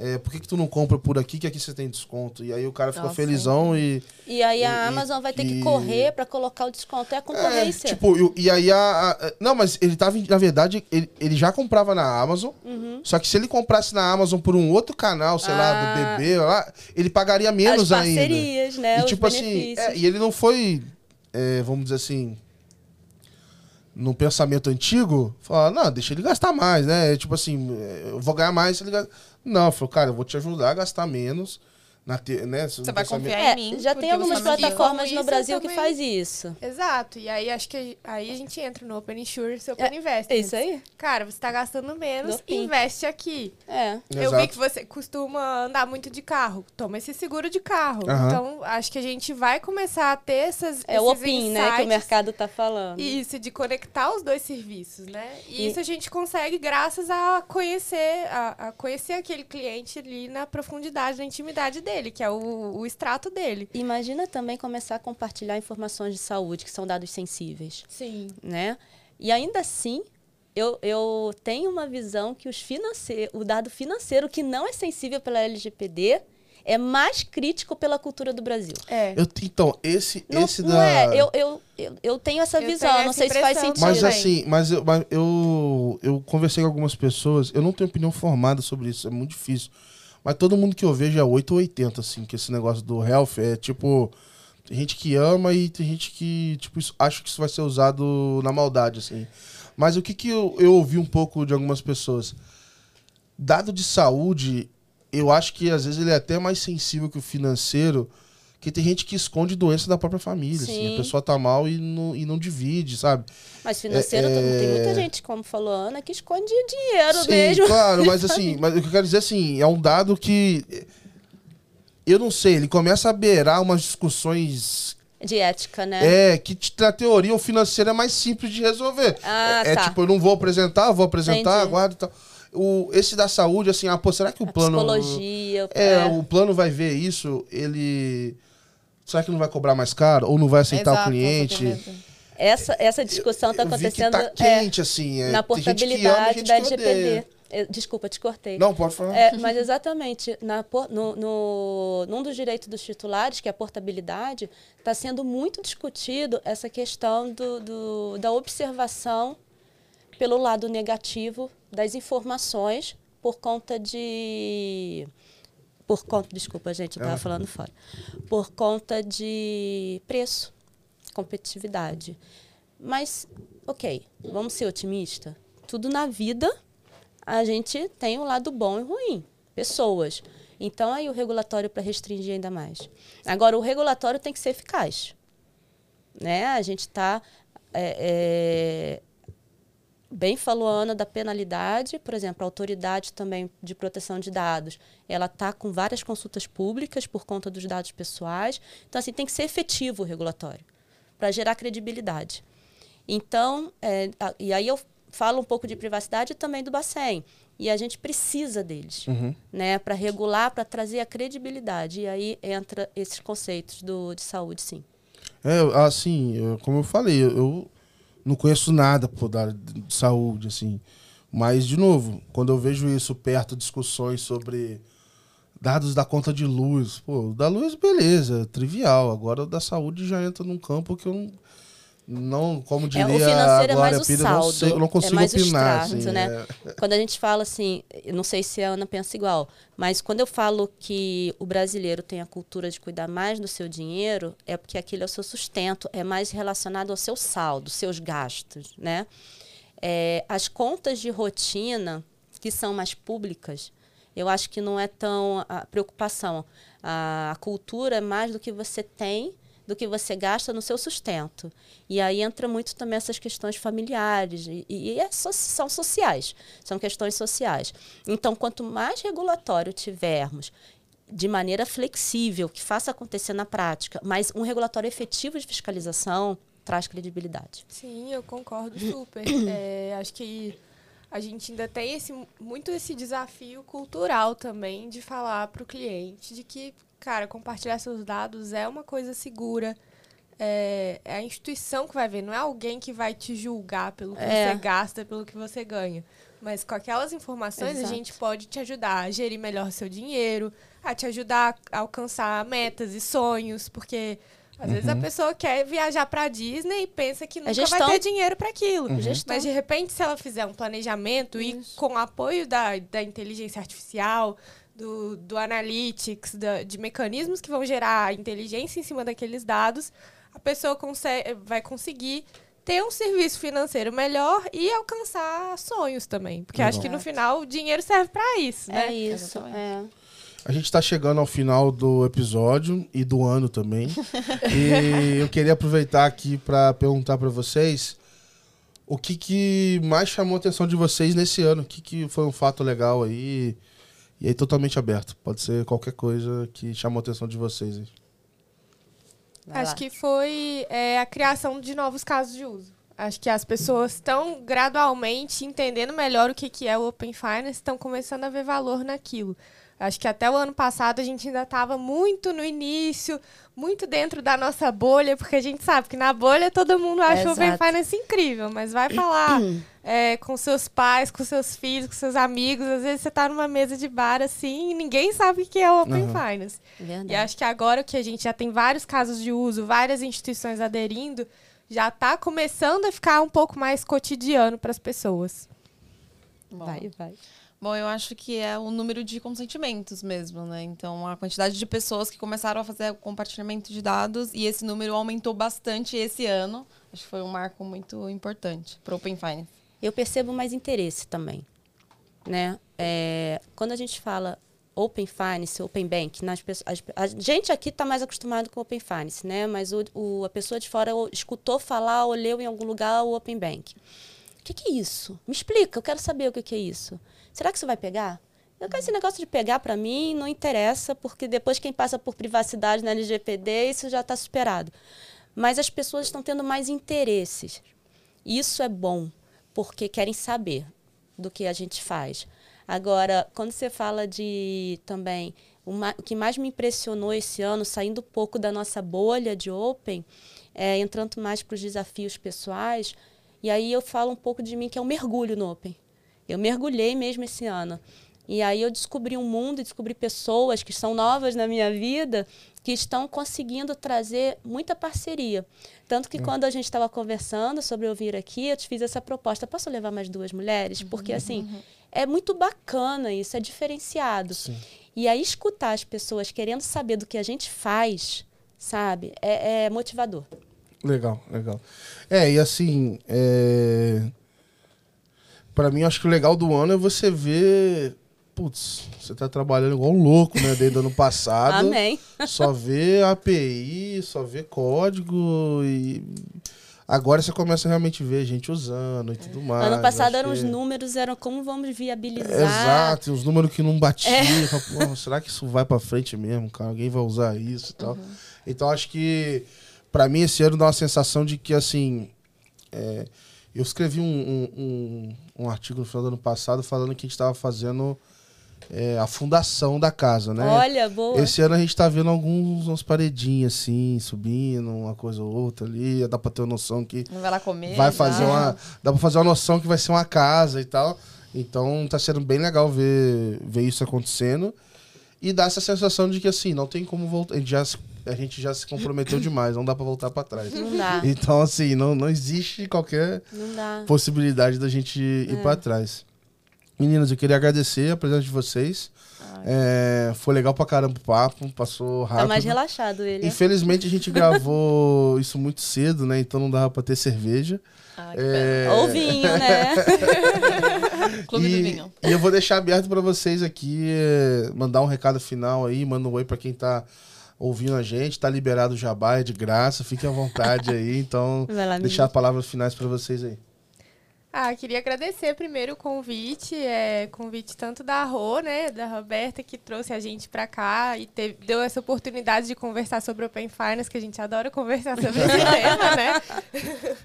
É, por que, que tu não compra por aqui, que aqui você tem desconto? E aí o cara ficou Nossa, felizão e. E aí a e- Amazon vai ter que correr para colocar o desconto. É a É, concorrência. tipo, e, e aí a, a- Não, mas ele tava. Na verdade, ele, ele já comprava na Amazon. Uhum. Só que se ele comprasse na Amazon por um outro canal, sei lá, Ah. do bebê, lá, ele pagaria menos As ainda. parcerias, né? E tipo assim, benefícios. é, e ele não foi, é, vamos dizer assim, no pensamento antigo, falar, não, deixa ele gastar mais, né? Tipo assim, é, eu vou ganhar mais se ele. Não, falou, cara, eu vou te ajudar a gastar menos. Na te, né, Você vai confiar É, em mim. já porque tem algumas plataformas no Brasil que faz isso. Exato. E aí acho que aí a gente entra no Open Insurance e Open Invest. É isso aí? Cara, você tá gastando menos, investe aqui. É. Eu Exato. vi que você costuma andar muito de carro. Toma esse seguro de carro. Então, acho que a gente vai começar a ter essas. É o OPIN, né? Que o mercado tá falando. Isso, de conectar os dois serviços, né? E, E- isso a gente consegue graças a conhecer, a, a conhecer aquele cliente ali na profundidade, na intimidade dele, que é o, o extrato dele. Imagina também começar a compartilhar informações de saúde, que são dados sensíveis, Sim. né? E ainda assim, eu, eu tenho uma visão que os financeiro, o dado financeiro que não é sensível pela LGPD é mais crítico pela cultura do Brasil. É. Eu, então, esse, Não, esse não da. é, eu, eu, eu, eu tenho essa Eu visão, tenho não essa sei se faz sentido. Mas assim, mas, eu, mas eu, eu conversei com algumas pessoas, eu não tenho opinião formada sobre isso, é muito difícil. Mas todo mundo que eu vejo é 8 ou 80, assim, que esse negócio do health é tipo. Tem gente que ama e tem gente que, tipo, isso, acha que isso vai ser usado na maldade, assim. Mas o que, que eu, eu ouvi um pouco de algumas pessoas? Dado de saúde, eu acho que às vezes ele é até mais sensível que o financeiro, que tem gente que esconde doença da própria família, assim. Sim. A pessoa tá mal e não, e não divide, sabe? Mas financeiro, É, tem muita é- gente, como falou a Ana, que esconde dinheiro Sim, mesmo. claro, mas [LAUGHS] assim, mas o que eu quero dizer assim, é um dado que eu não sei, ele começa a beirar umas discussões De ética, né? é que na teoria o financeiro é mais simples de resolver. Ah, é, é tá. tipo, eu não vou apresentar, vou apresentar, Entendi. aguardo e tal. O, esse da saúde, assim, ah, pô, será que o A plano. psicologia. É, o plano vai ver isso, ele. Será que não vai cobrar mais caro? Ou não vai aceitar Exato, o cliente? Essa, essa discussão está acontecendo tá é, quente, assim. É, na ama, portabilidade gente da. LGPD. Desculpa, te cortei. Não, pode falar. É, mas exatamente, na, no, no, num dos direitos dos titulares, que é a portabilidade, está sendo muito discutido essa questão do, do- da observação pelo lado negativo das informações por conta de. Por conta, desculpa, gente, eu estava Ah. falando fora. Por conta de preço, competitividade. Mas, ok, vamos ser otimista. Tudo na vida a gente tem um lado bom e ruim. Pessoas. Então, aí o regulatório para restringir ainda mais. Agora, o regulatório tem que ser eficaz. Né? A gente está. Bem falou a Ana da penalidade, por exemplo, a autoridade também de proteção de dados, ela está com várias consultas públicas por conta dos dados pessoais. Então, assim, tem que ser efetivo o regulatório para gerar credibilidade. Então, é, a- e aí eu falo um pouco de privacidade também do Bacen. E a gente precisa deles, né, para regular, para trazer a credibilidade. E aí entra esses conceitos do, de saúde, sim. É, assim, como eu falei, eu não conheço nada pô, da de saúde, assim. Mas, de novo, quando eu vejo isso perto discussões sobre dados da conta de luz, pô, da luz, beleza, trivial. Agora o da saúde já entra num campo que eu não. Não como diria É, o financeiro a é Glória mais o Pires, eu não, saldo, sei, eu não é consigo mais o opinar. extrato, assim, né? é. Quando a gente fala assim, não sei se a Ana pensa igual, mas quando eu falo que o brasileiro tem a cultura de cuidar mais do seu dinheiro, é porque aquilo é o seu sustento, é mais relacionado ao seu saldo, seus gastos, né? É, as contas de rotina, que são mais públicas, eu acho que não é tão a preocupação. A, a cultura é mais do que você tem do que você gasta no seu sustento. E aí entra muito também essas questões familiares e, e é so, são sociais, são questões sociais. Então, quanto mais regulatório tivermos de maneira flexível, que faça acontecer na prática, mas um regulatório efetivo de fiscalização traz credibilidade. Sim, eu concordo [COUGHS] super. é, acho que a gente ainda tem esse, muito esse desafio cultural também de falar para o cliente de que, cara, compartilhar seus dados é uma coisa segura. É, é, a instituição que vai ver, não é alguém que vai te julgar pelo que é. você gasta, pelo que você ganha. Mas com aquelas informações Exato. a gente pode te ajudar a gerir melhor seu dinheiro, a te ajudar a alcançar metas e sonhos, porque às uhum. vezes a uhum. pessoa quer viajar para Disney e pensa que nunca vai ter dinheiro para aquilo. Uhum. Mas de repente, se ela fizer um planejamento Isso. e com o apoio da, da inteligência artificial, do, do analytics, da, de mecanismos que vão gerar inteligência em cima daqueles dados, a pessoa consegue, vai conseguir ter um serviço financeiro melhor e alcançar sonhos também. Porque acho que no final o dinheiro serve para isso, né? É isso, é. A gente está chegando ao final do episódio e do ano também. [LAUGHS] e eu queria aproveitar aqui para perguntar para vocês o que, que mais chamou a atenção de vocês nesse ano. O que, que foi um fato legal aí. E aí, totalmente aberto. Pode ser qualquer coisa que chamou a atenção de vocês. Acho que foi é, a criação de novos casos de uso. Acho que as pessoas estão gradualmente entendendo melhor o que, que é o Open Finance, estão começando a ver valor naquilo. Acho que até o ano passado a gente ainda estava muito no início, muito dentro da nossa bolha, porque a gente sabe que na bolha todo mundo acha o Open Finance incrível, mas vai falar [CLEARS THROAT] é, com seus pais, com seus filhos, com seus amigos. Às vezes você está numa mesa de bar assim e ninguém sabe o que é o Open uhum. Finance. Verdade. E acho que agora que a gente já tem vários casos de uso, várias instituições aderindo, já está começando a ficar um pouco mais cotidiano para as pessoas. Bom. Vai, vai. Bom, eu acho que é o número de consentimentos mesmo, né? Então, a quantidade de pessoas que começaram a fazer o compartilhamento de dados e esse número aumentou bastante esse ano. Acho que foi um marco muito importante para o Open Finance. Eu percebo mais interesse também, né? É, quando a gente fala Open Finance, Open Bank, nas pessoas, a gente aqui está mais acostumado com Open Finance, né? Mas o, o, a pessoa de fora escutou falar ou leu em algum lugar o Open Bank. O que, que é isso? Me explica, eu quero saber o que, que é isso. Será que isso vai pegar? Eu, esse negócio de pegar para mim não interessa, porque depois quem passa por privacidade na LGPD, isso já está superado. Mas as pessoas estão tendo mais interesses. Isso é bom, porque querem saber do que a gente faz. Agora, quando você fala de também uma, o que mais me impressionou esse ano, saindo um pouco da nossa bolha de Open, é, entrando mais para os desafios pessoais, e aí eu falo um pouco de mim que é um mergulho no Open. Eu mergulhei mesmo esse ano. E aí eu descobri um mundo, descobri pessoas que são novas na minha vida, que estão conseguindo trazer muita parceria. Tanto que uhum. quando a gente estava conversando sobre eu vir aqui, eu te fiz essa proposta, posso levar mais duas mulheres? Porque, assim, uhum. é muito bacana isso, é diferenciado. Sim. E aí escutar as pessoas querendo saber do que a gente faz, sabe, é, é motivador. Legal, legal. É, e assim, é para mim, acho que o legal do ano é você ver. Putz, você tá trabalhando igual um louco, né? Desde o ano passado. Amém. Só vê API, só vê código e. Agora você começa a realmente ver gente usando e tudo mais. Ano passado eram que... os números, eram como vamos viabilizar. Exato, os números que não batiam. É. será que isso vai para frente mesmo, cara? Alguém vai usar isso e tal. Uhum. Então acho que, para mim, esse ano dá uma sensação de que, assim. É, eu escrevi um, um, um, um, artigo no final do ano passado falando que a gente estava fazendo é, a fundação da casa, né? Olha, boa. Esse ano a gente está vendo alguns umas paredinhas assim, subindo, uma coisa ou outra ali. Dá para ter uma noção que. Vai lá comer. Vai fazer uma. Dá para fazer uma noção que vai ser uma casa e tal. Então tá sendo bem legal ver, ver isso acontecendo. E dá essa sensação de que assim, não tem como voltar. A gente já a gente já se comprometeu demais, não dá para voltar para trás. Não dá. Então, assim, não, não existe qualquer possibilidade da gente ir é. para trás. Meninas, eu queria agradecer a presença de vocês. É, foi legal pra caramba o papo, passou rápido. Tá mais relaxado ele. Infelizmente a gente gravou [LAUGHS] isso muito cedo, né? Então não dava pra ter cerveja. Ah, é... Ou vinho, né? [LAUGHS] Clube e, do vinho. E eu vou deixar aberto para vocês aqui, é, mandar um recado final aí, manda um oi pra quem tá ouvindo a gente. Tá liberado o jabá, é de graça. Fiquem à vontade aí. [LAUGHS] Então, lá, deixar as palavras finais para vocês aí. Ah, queria agradecer primeiro o convite, é, convite tanto da Rô, né, da Roberta, que trouxe a gente para cá e teve, deu essa oportunidade de conversar sobre Open Finance, que a gente adora conversar sobre esse [LAUGHS] tema, né?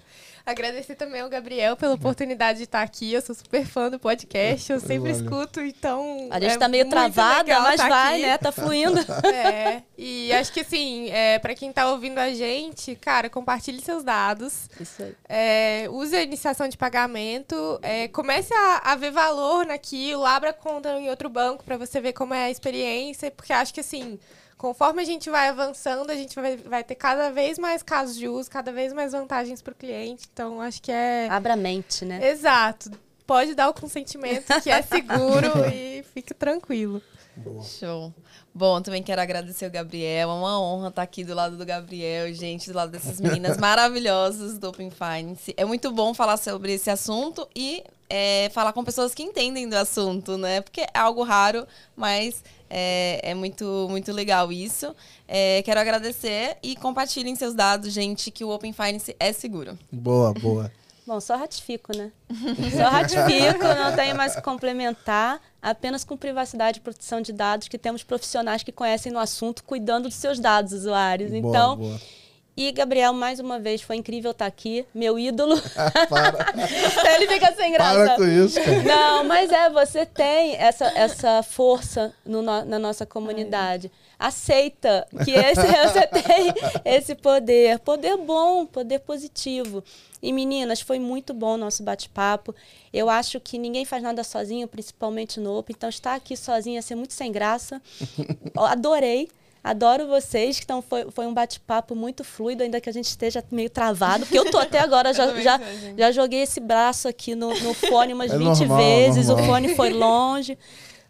Agradecer também ao Gabriel pela oportunidade de estar aqui. Eu sou super fã do podcast, eu sempre Valeu. escuto, então. A gente é tá meio travada, mas tá vai, aqui. né? Tá fluindo. [LAUGHS] É, e acho que assim, é, para quem tá ouvindo a gente, cara, compartilhe seus dados. Isso aí. É, use a iniciação de pagamento, é, comece a, a ver valor naquilo, abra conta em outro banco para você ver como é a experiência, porque acho que assim, conforme a gente vai avançando, a gente vai, vai ter cada vez mais casos de uso, cada vez mais vantagens para o cliente. Então, acho que é. Abra a mente, né? Exato. Pode dar o consentimento que é seguro [LAUGHS] e fique tranquilo. Show. Bom, também quero agradecer o Gabriel. É uma honra estar aqui do lado do Gabriel, gente, do lado dessas meninas [LAUGHS] maravilhosas do Open Finance. É muito bom falar sobre esse assunto e é, falar com pessoas que entendem do assunto, né? Porque é algo raro, mas é, é muito, muito legal isso. É, quero agradecer e compartilhem seus dados, gente, que o Open Finance é seguro. Boa, boa. Bom, só ratifico, né? [LAUGHS] Só ratifico, não tenho mais o que complementar. Apenas com privacidade e proteção de dados, que temos profissionais que conhecem no assunto, cuidando dos seus dados, usuários. Boa, Então, boa. e Gabriel, mais uma vez, foi incrível estar aqui, meu ídolo. [LAUGHS] Para, [LAUGHS] Ele fica sem graça. para com isso, cara. Não, mas é, você tem essa, essa força no na nossa comunidade. Aceita que esse, [LAUGHS] você tem esse poder. Poder bom, poder positivo. E meninas, foi muito bom o nosso bate-papo. Eu acho que ninguém faz nada sozinho, principalmente no Open. Então, estar aqui sozinha ia ser muito sem graça. [LAUGHS] Adorei. Adoro vocês, então foi, foi um bate-papo muito fluido, ainda que a gente esteja meio travado, porque eu tô até agora, já, [LAUGHS] já, já joguei esse braço aqui no, no fone umas É 20 normal, vezes, normal. o fone foi longe,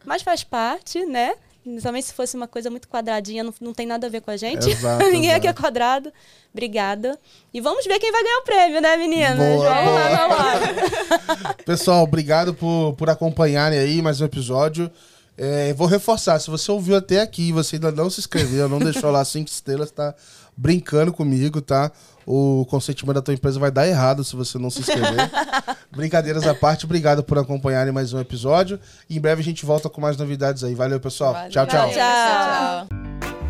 mas faz parte, né? Também se fosse uma coisa muito quadradinha, não, não tem nada a ver com a gente. Exato, [LAUGHS] Ninguém aqui é exato. quadrado. Obrigada. E vamos ver quem vai ganhar o prêmio, né, meninas? Boa, vamos lá, boa. vamos lá. [LAUGHS] Pessoal, obrigado por, por acompanharem aí mais um episódio. É, vou reforçar, se você ouviu até aqui e você ainda não se inscreveu, não deixou lá cinco estrelas, tá brincando comigo, tá? O consentimento da tua empresa vai dar errado se você não se inscrever. [LAUGHS] Brincadeiras à parte, obrigado por acompanharem mais um episódio. E em breve a gente volta com mais novidades aí. Valeu, pessoal. Valeu. Tchau, tchau. Tchau. tchau.